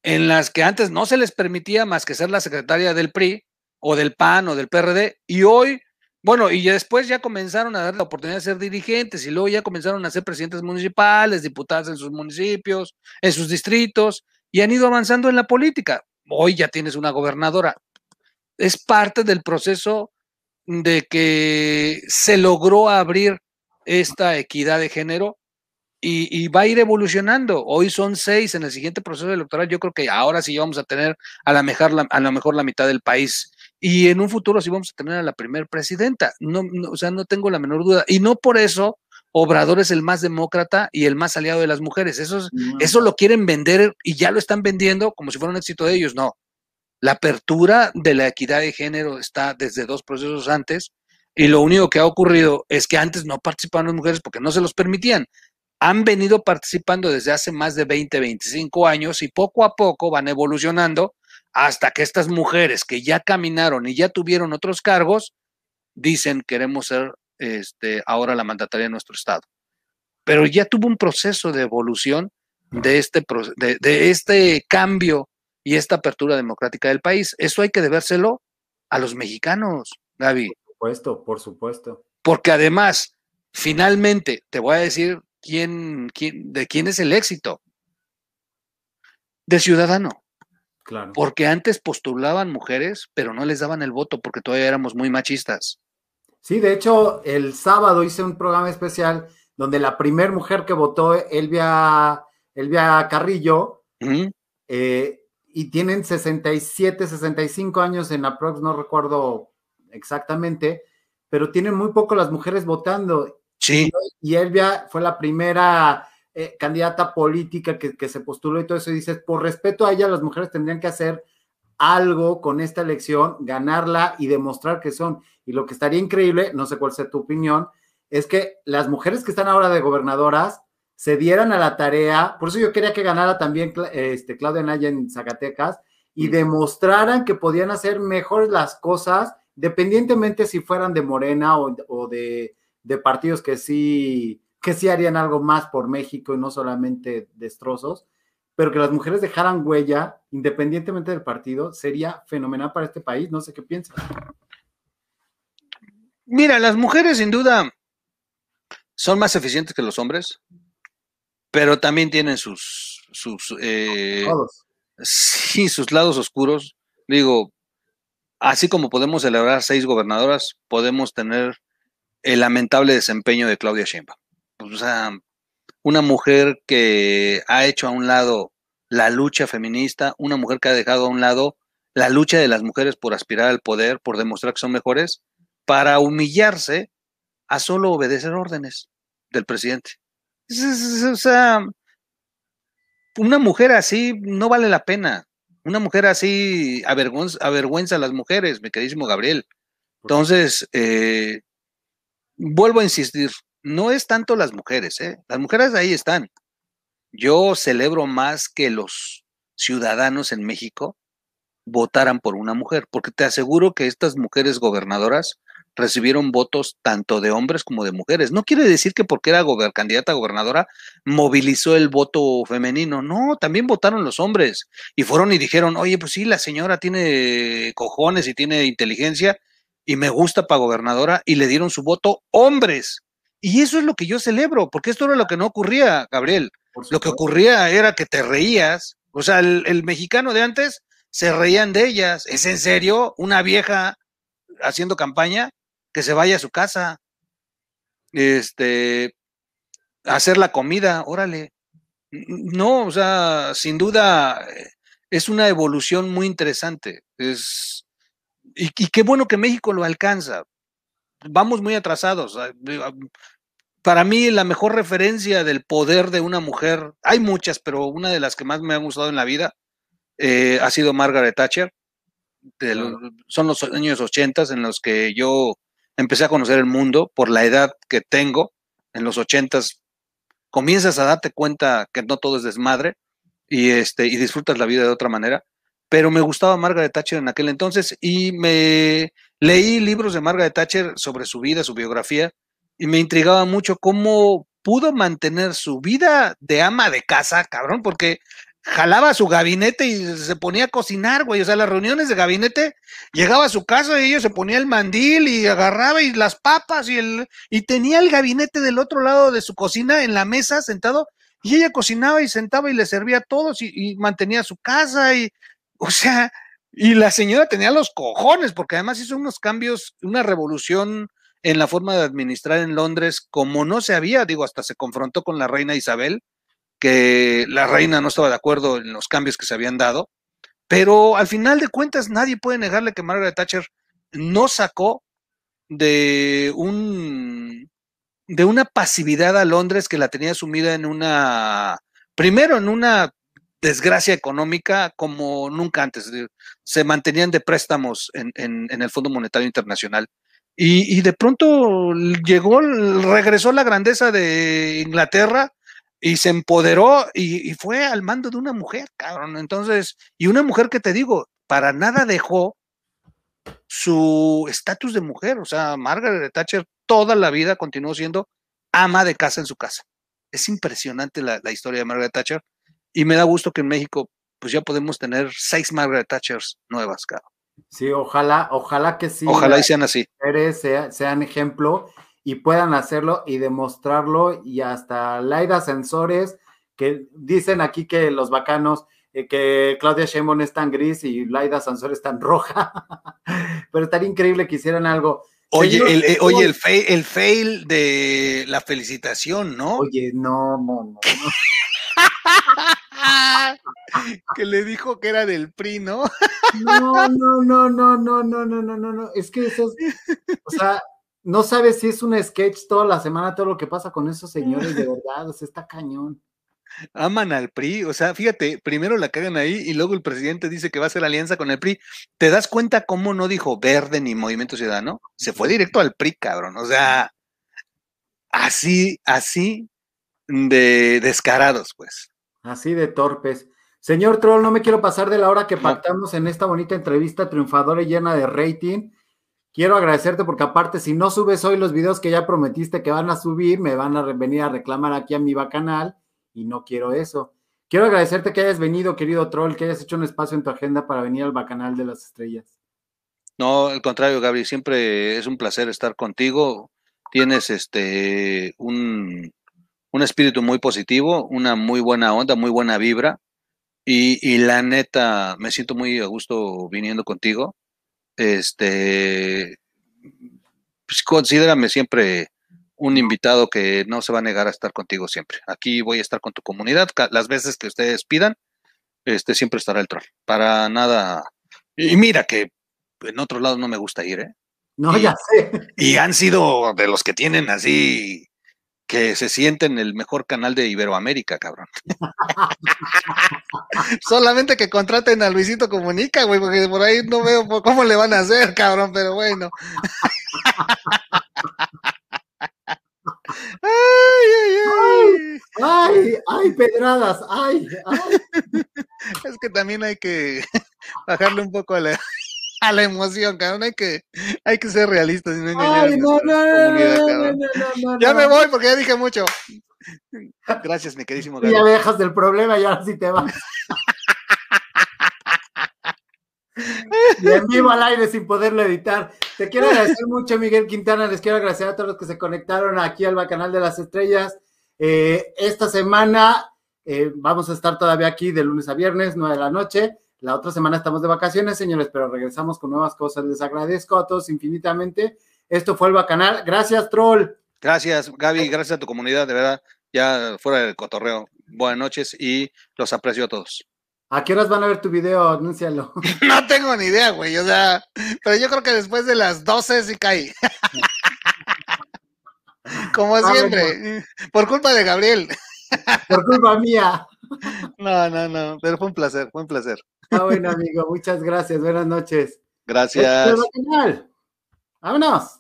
en las que antes no se les permitía más que ser la secretaria del PRI o del PAN o del PRD, y hoy, bueno, y después ya comenzaron a dar la oportunidad de ser dirigentes, y luego ya comenzaron a ser presidentes municipales, diputadas en sus municipios, en sus distritos, y han ido avanzando en la política. hoy ya tienes una gobernadora. Es parte del proceso de que se logró abrir esta equidad de género y, va a ir evolucionando. Hoy son seis en el siguiente proceso electoral. Yo creo que ahora sí vamos a tener a, la mejor, a lo mejor la mitad del país. Y en un futuro sí vamos a tener a la primera presidenta. No, o sea, no tengo la menor duda. Y no por eso Obrador es el más demócrata y el más aliado de las mujeres. Eso, eso lo quieren vender y ya lo están vendiendo como si fuera un éxito de ellos. No. La apertura de la equidad de género está desde dos procesos antes y lo único que ha ocurrido es que antes no participaban las mujeres porque no se los permitían han venido participando desde hace más de 20, 25 años y poco a poco van evolucionando hasta que estas mujeres que ya caminaron y ya tuvieron otros cargos, dicen queremos ser este, ahora la mandataria de nuestro Estado. Pero ya tuvo un proceso de evolución de este, de, de este cambio y esta apertura democrática del país. Eso hay que debérselo a los mexicanos, Gaby. Por supuesto, por supuesto. Porque además, finalmente, te voy a decir quién, quién, de quién es el éxito. De ciudadano. Claro. Porque antes postulaban mujeres, pero no les daban el voto porque todavía éramos muy machistas. Sí, de hecho, el sábado hice un programa especial donde la primer mujer que votó, Elvia, Elvia Carrillo, eh, y tienen 67, 65 años en aprox, no recuerdo exactamente, pero tienen muy poco las mujeres votando. Sí. Y Elvia fue la primera eh, candidata política que, se postuló y todo eso. Y dices, por respeto a ella, las mujeres tendrían que hacer algo con esta elección, ganarla y demostrar que son. Y lo que estaría increíble, no sé cuál sea tu opinión, es que las mujeres que están ahora de gobernadoras se dieran a la tarea, por eso yo quería que ganara también este, Claudia Naya en Zacatecas, y demostraran que podían hacer mejor las cosas, dependientemente si fueran de Morena o de, de partidos que sí, que sí harían algo más por México y no solamente destrozos, pero que las mujeres dejaran huella independientemente del partido, sería fenomenal para este país. No sé qué piensas. Mira, las mujeres sin duda son más eficientes que los hombres, pero también tienen sus, sus eh, sí, sus lados oscuros. Digo, así como podemos celebrar seis gobernadoras, podemos tener el lamentable desempeño de Claudia Sheinbaum. O sea, una mujer que ha hecho a un lado la lucha feminista, una mujer que ha dejado a un lado la lucha de las mujeres por aspirar al poder, por demostrar que son mejores, para humillarse a solo obedecer órdenes del presidente. O sea, una mujer así no vale la pena. Una mujer así avergüenza, avergüenza a las mujeres, mi queridísimo Gabriel. Entonces, eh, vuelvo a insistir, no es tanto las mujeres, ¿eh? las mujeres ahí están. Yo celebro más que los ciudadanos en México votaran por una mujer, porque te aseguro que estas mujeres gobernadoras recibieron votos tanto de hombres como de mujeres. No quiere decir que porque era candidata a gobernadora movilizó el voto femenino. No, también votaron los hombres y fueron y dijeron, oye, pues sí, la señora tiene cojones y tiene inteligencia y me gusta para gobernadora y le dieron su voto hombres. Y eso es lo que yo celebro, porque esto era lo que no ocurría, Gabriel. Lo que ocurría era que te reías. O sea, el, mexicano de antes se reían de ellas. ¿Es en serio una vieja haciendo campaña que se vaya a su casa? Este, hacer la comida, órale. No, o sea, sin duda eh, es una evolución muy interesante. Es, y, qué bueno que México lo alcanza. Vamos muy atrasados. Ah, ah, para mí, la mejor referencia del poder de una mujer, hay muchas, pero una de las que más me ha gustado en la vida eh, ha sido Margaret Thatcher. son los años 80 en los que yo empecé a conocer el mundo por la edad que tengo. En los 80 comienzas a darte cuenta que no todo es desmadre y, este, y disfrutas la vida de otra manera pero me gustaba Margaret Thatcher en aquel entonces y me leí libros de Margaret Thatcher sobre su vida, su biografía, y me intrigaba mucho cómo pudo mantener su vida de ama de casa, cabrón, porque jalaba su gabinete y se ponía a cocinar, güey. O sea, las reuniones de gabinete, llegaba a su casa y ella se ponía el mandil y agarraba y las papas y el y tenía el gabinete del otro lado de su cocina en la mesa sentado y ella cocinaba y sentaba y le servía a todos y mantenía su casa y O sea, y la señora tenía los cojones, porque además hizo unos cambios, una revolución en la forma de administrar en Londres como no se había, digo, hasta se confrontó con la reina Isabel, que la reina no estaba de acuerdo en los cambios que se habían dado, pero al final de cuentas nadie puede negarle que Margaret Thatcher no sacó de un de una pasividad a Londres que la tenía sumida en una primero en una desgracia económica como nunca antes. Se mantenían de préstamos en, en, el Fondo Monetario Internacional. Y, y, de pronto llegó, regresó la grandeza de Inglaterra y se empoderó y, y, fue al mando de una mujer, cabrón. Entonces, y una mujer que te digo, para nada dejó su estatus de mujer. O sea, Margaret Thatcher toda la vida continuó siendo ama de casa en su casa. Es impresionante la, la historia de Margaret Thatcher y me da gusto que en México pues ya podemos tener seis Margaret Thatchers nuevas, cabrón. Sí, ojalá, ojalá que sí. Ojalá y sean así. Sea, sean ejemplo y puedan hacerlo y demostrarlo y hasta Laida Sensores que dicen aquí que los bacanos eh, que Claudia Sheinbaum es tan gris y Laida Sansor es tan roja. Pero estaría increíble que hicieran algo. Oye, el, eh, oye el, fail, el fail de la felicitación, ¿no? Oye, no, no, no. que le dijo que era del PRI, ¿no? no, no, no, no, no, no, no, no, no, no. Es que eso es, o sea, no sabes si es un sketch toda la semana, todo lo que pasa con esos señores, de verdad, o sea, está cañón aman al PRI, o sea, fíjate, primero la cagan ahí y luego el presidente dice que va a hacer alianza con el PRI. ¿Te das cuenta cómo no dijo verde ni movimiento ciudadano? Se fue directo al PRI, cabrón. O sea, así, así de descarados, pues. Así de torpes. Señor Troll, no me quiero pasar de la hora que pactamos en esta bonita entrevista triunfadora y llena de rating. Quiero agradecerte porque aparte, si no subes hoy los videos que ya prometiste que van a subir, me van a venir a reclamar aquí a mi canal y no quiero eso. Quiero agradecerte que hayas venido, querido troll, que hayas hecho un espacio en tu agenda para venir al Bacanal de las Estrellas. No, al contrario, Gabriel, siempre es un placer estar contigo. Tienes este un, un espíritu muy positivo, una muy buena onda, muy buena vibra. Y, y, la neta, me siento muy a gusto viniendo contigo. Este, pues considérame siempre un invitado que no se va a negar a estar contigo siempre. Aquí voy a estar con tu comunidad. Las veces que ustedes pidan, este siempre estará el troll. Para nada. Y mira que en otros lados no me gusta ir, ¿eh? No, ya sé. Y han sido de los que tienen así que se sienten el mejor canal de Iberoamérica, cabrón. Solamente que contraten a Luisito Comunica, güey, porque por ahí no veo cómo le van a hacer, cabrón, pero bueno. Ay, ay, ay. Ay, ay, pedradas, ay, ay. Es que también hay que bajarle un poco a la, a la emoción, cabrón. Hay que, hay que ser realistas y no ay, no, no, no, Ya me voy porque ya dije mucho. Gracias, mi queridísimo. Ya me dejas del problema y ahora sí te vas. y en vivo al aire sin poderlo editar. Te quiero agradecer mucho, Miguel Quintana. Les quiero agradecer a todos los que se conectaron aquí al canal de las estrellas. Eh, esta semana eh, vamos a estar todavía aquí de lunes a viernes, 9 de la noche. La otra semana estamos de vacaciones, señores, pero regresamos con nuevas cosas. Les agradezco a todos infinitamente. Esto fue el Bacanal. Gracias, Troll. Gracias, Gaby. Gracias a tu comunidad, de verdad. Ya fuera del cotorreo. Buenas noches y los aprecio a todos. ¿A qué horas van a ver tu video? Anúncialo. No tengo ni idea, güey. O sea, pero yo creo que después de las 12 sí cae. Como siempre. Por culpa de Gabriel. Por culpa mía. No, no, no. Pero fue un placer, fue un placer. Ah, bueno, amigo. Muchas gracias. Buenas noches. Gracias. Vámonos.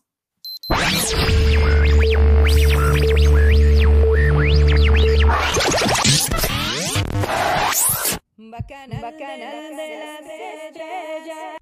Bacana, bacana de la estrella.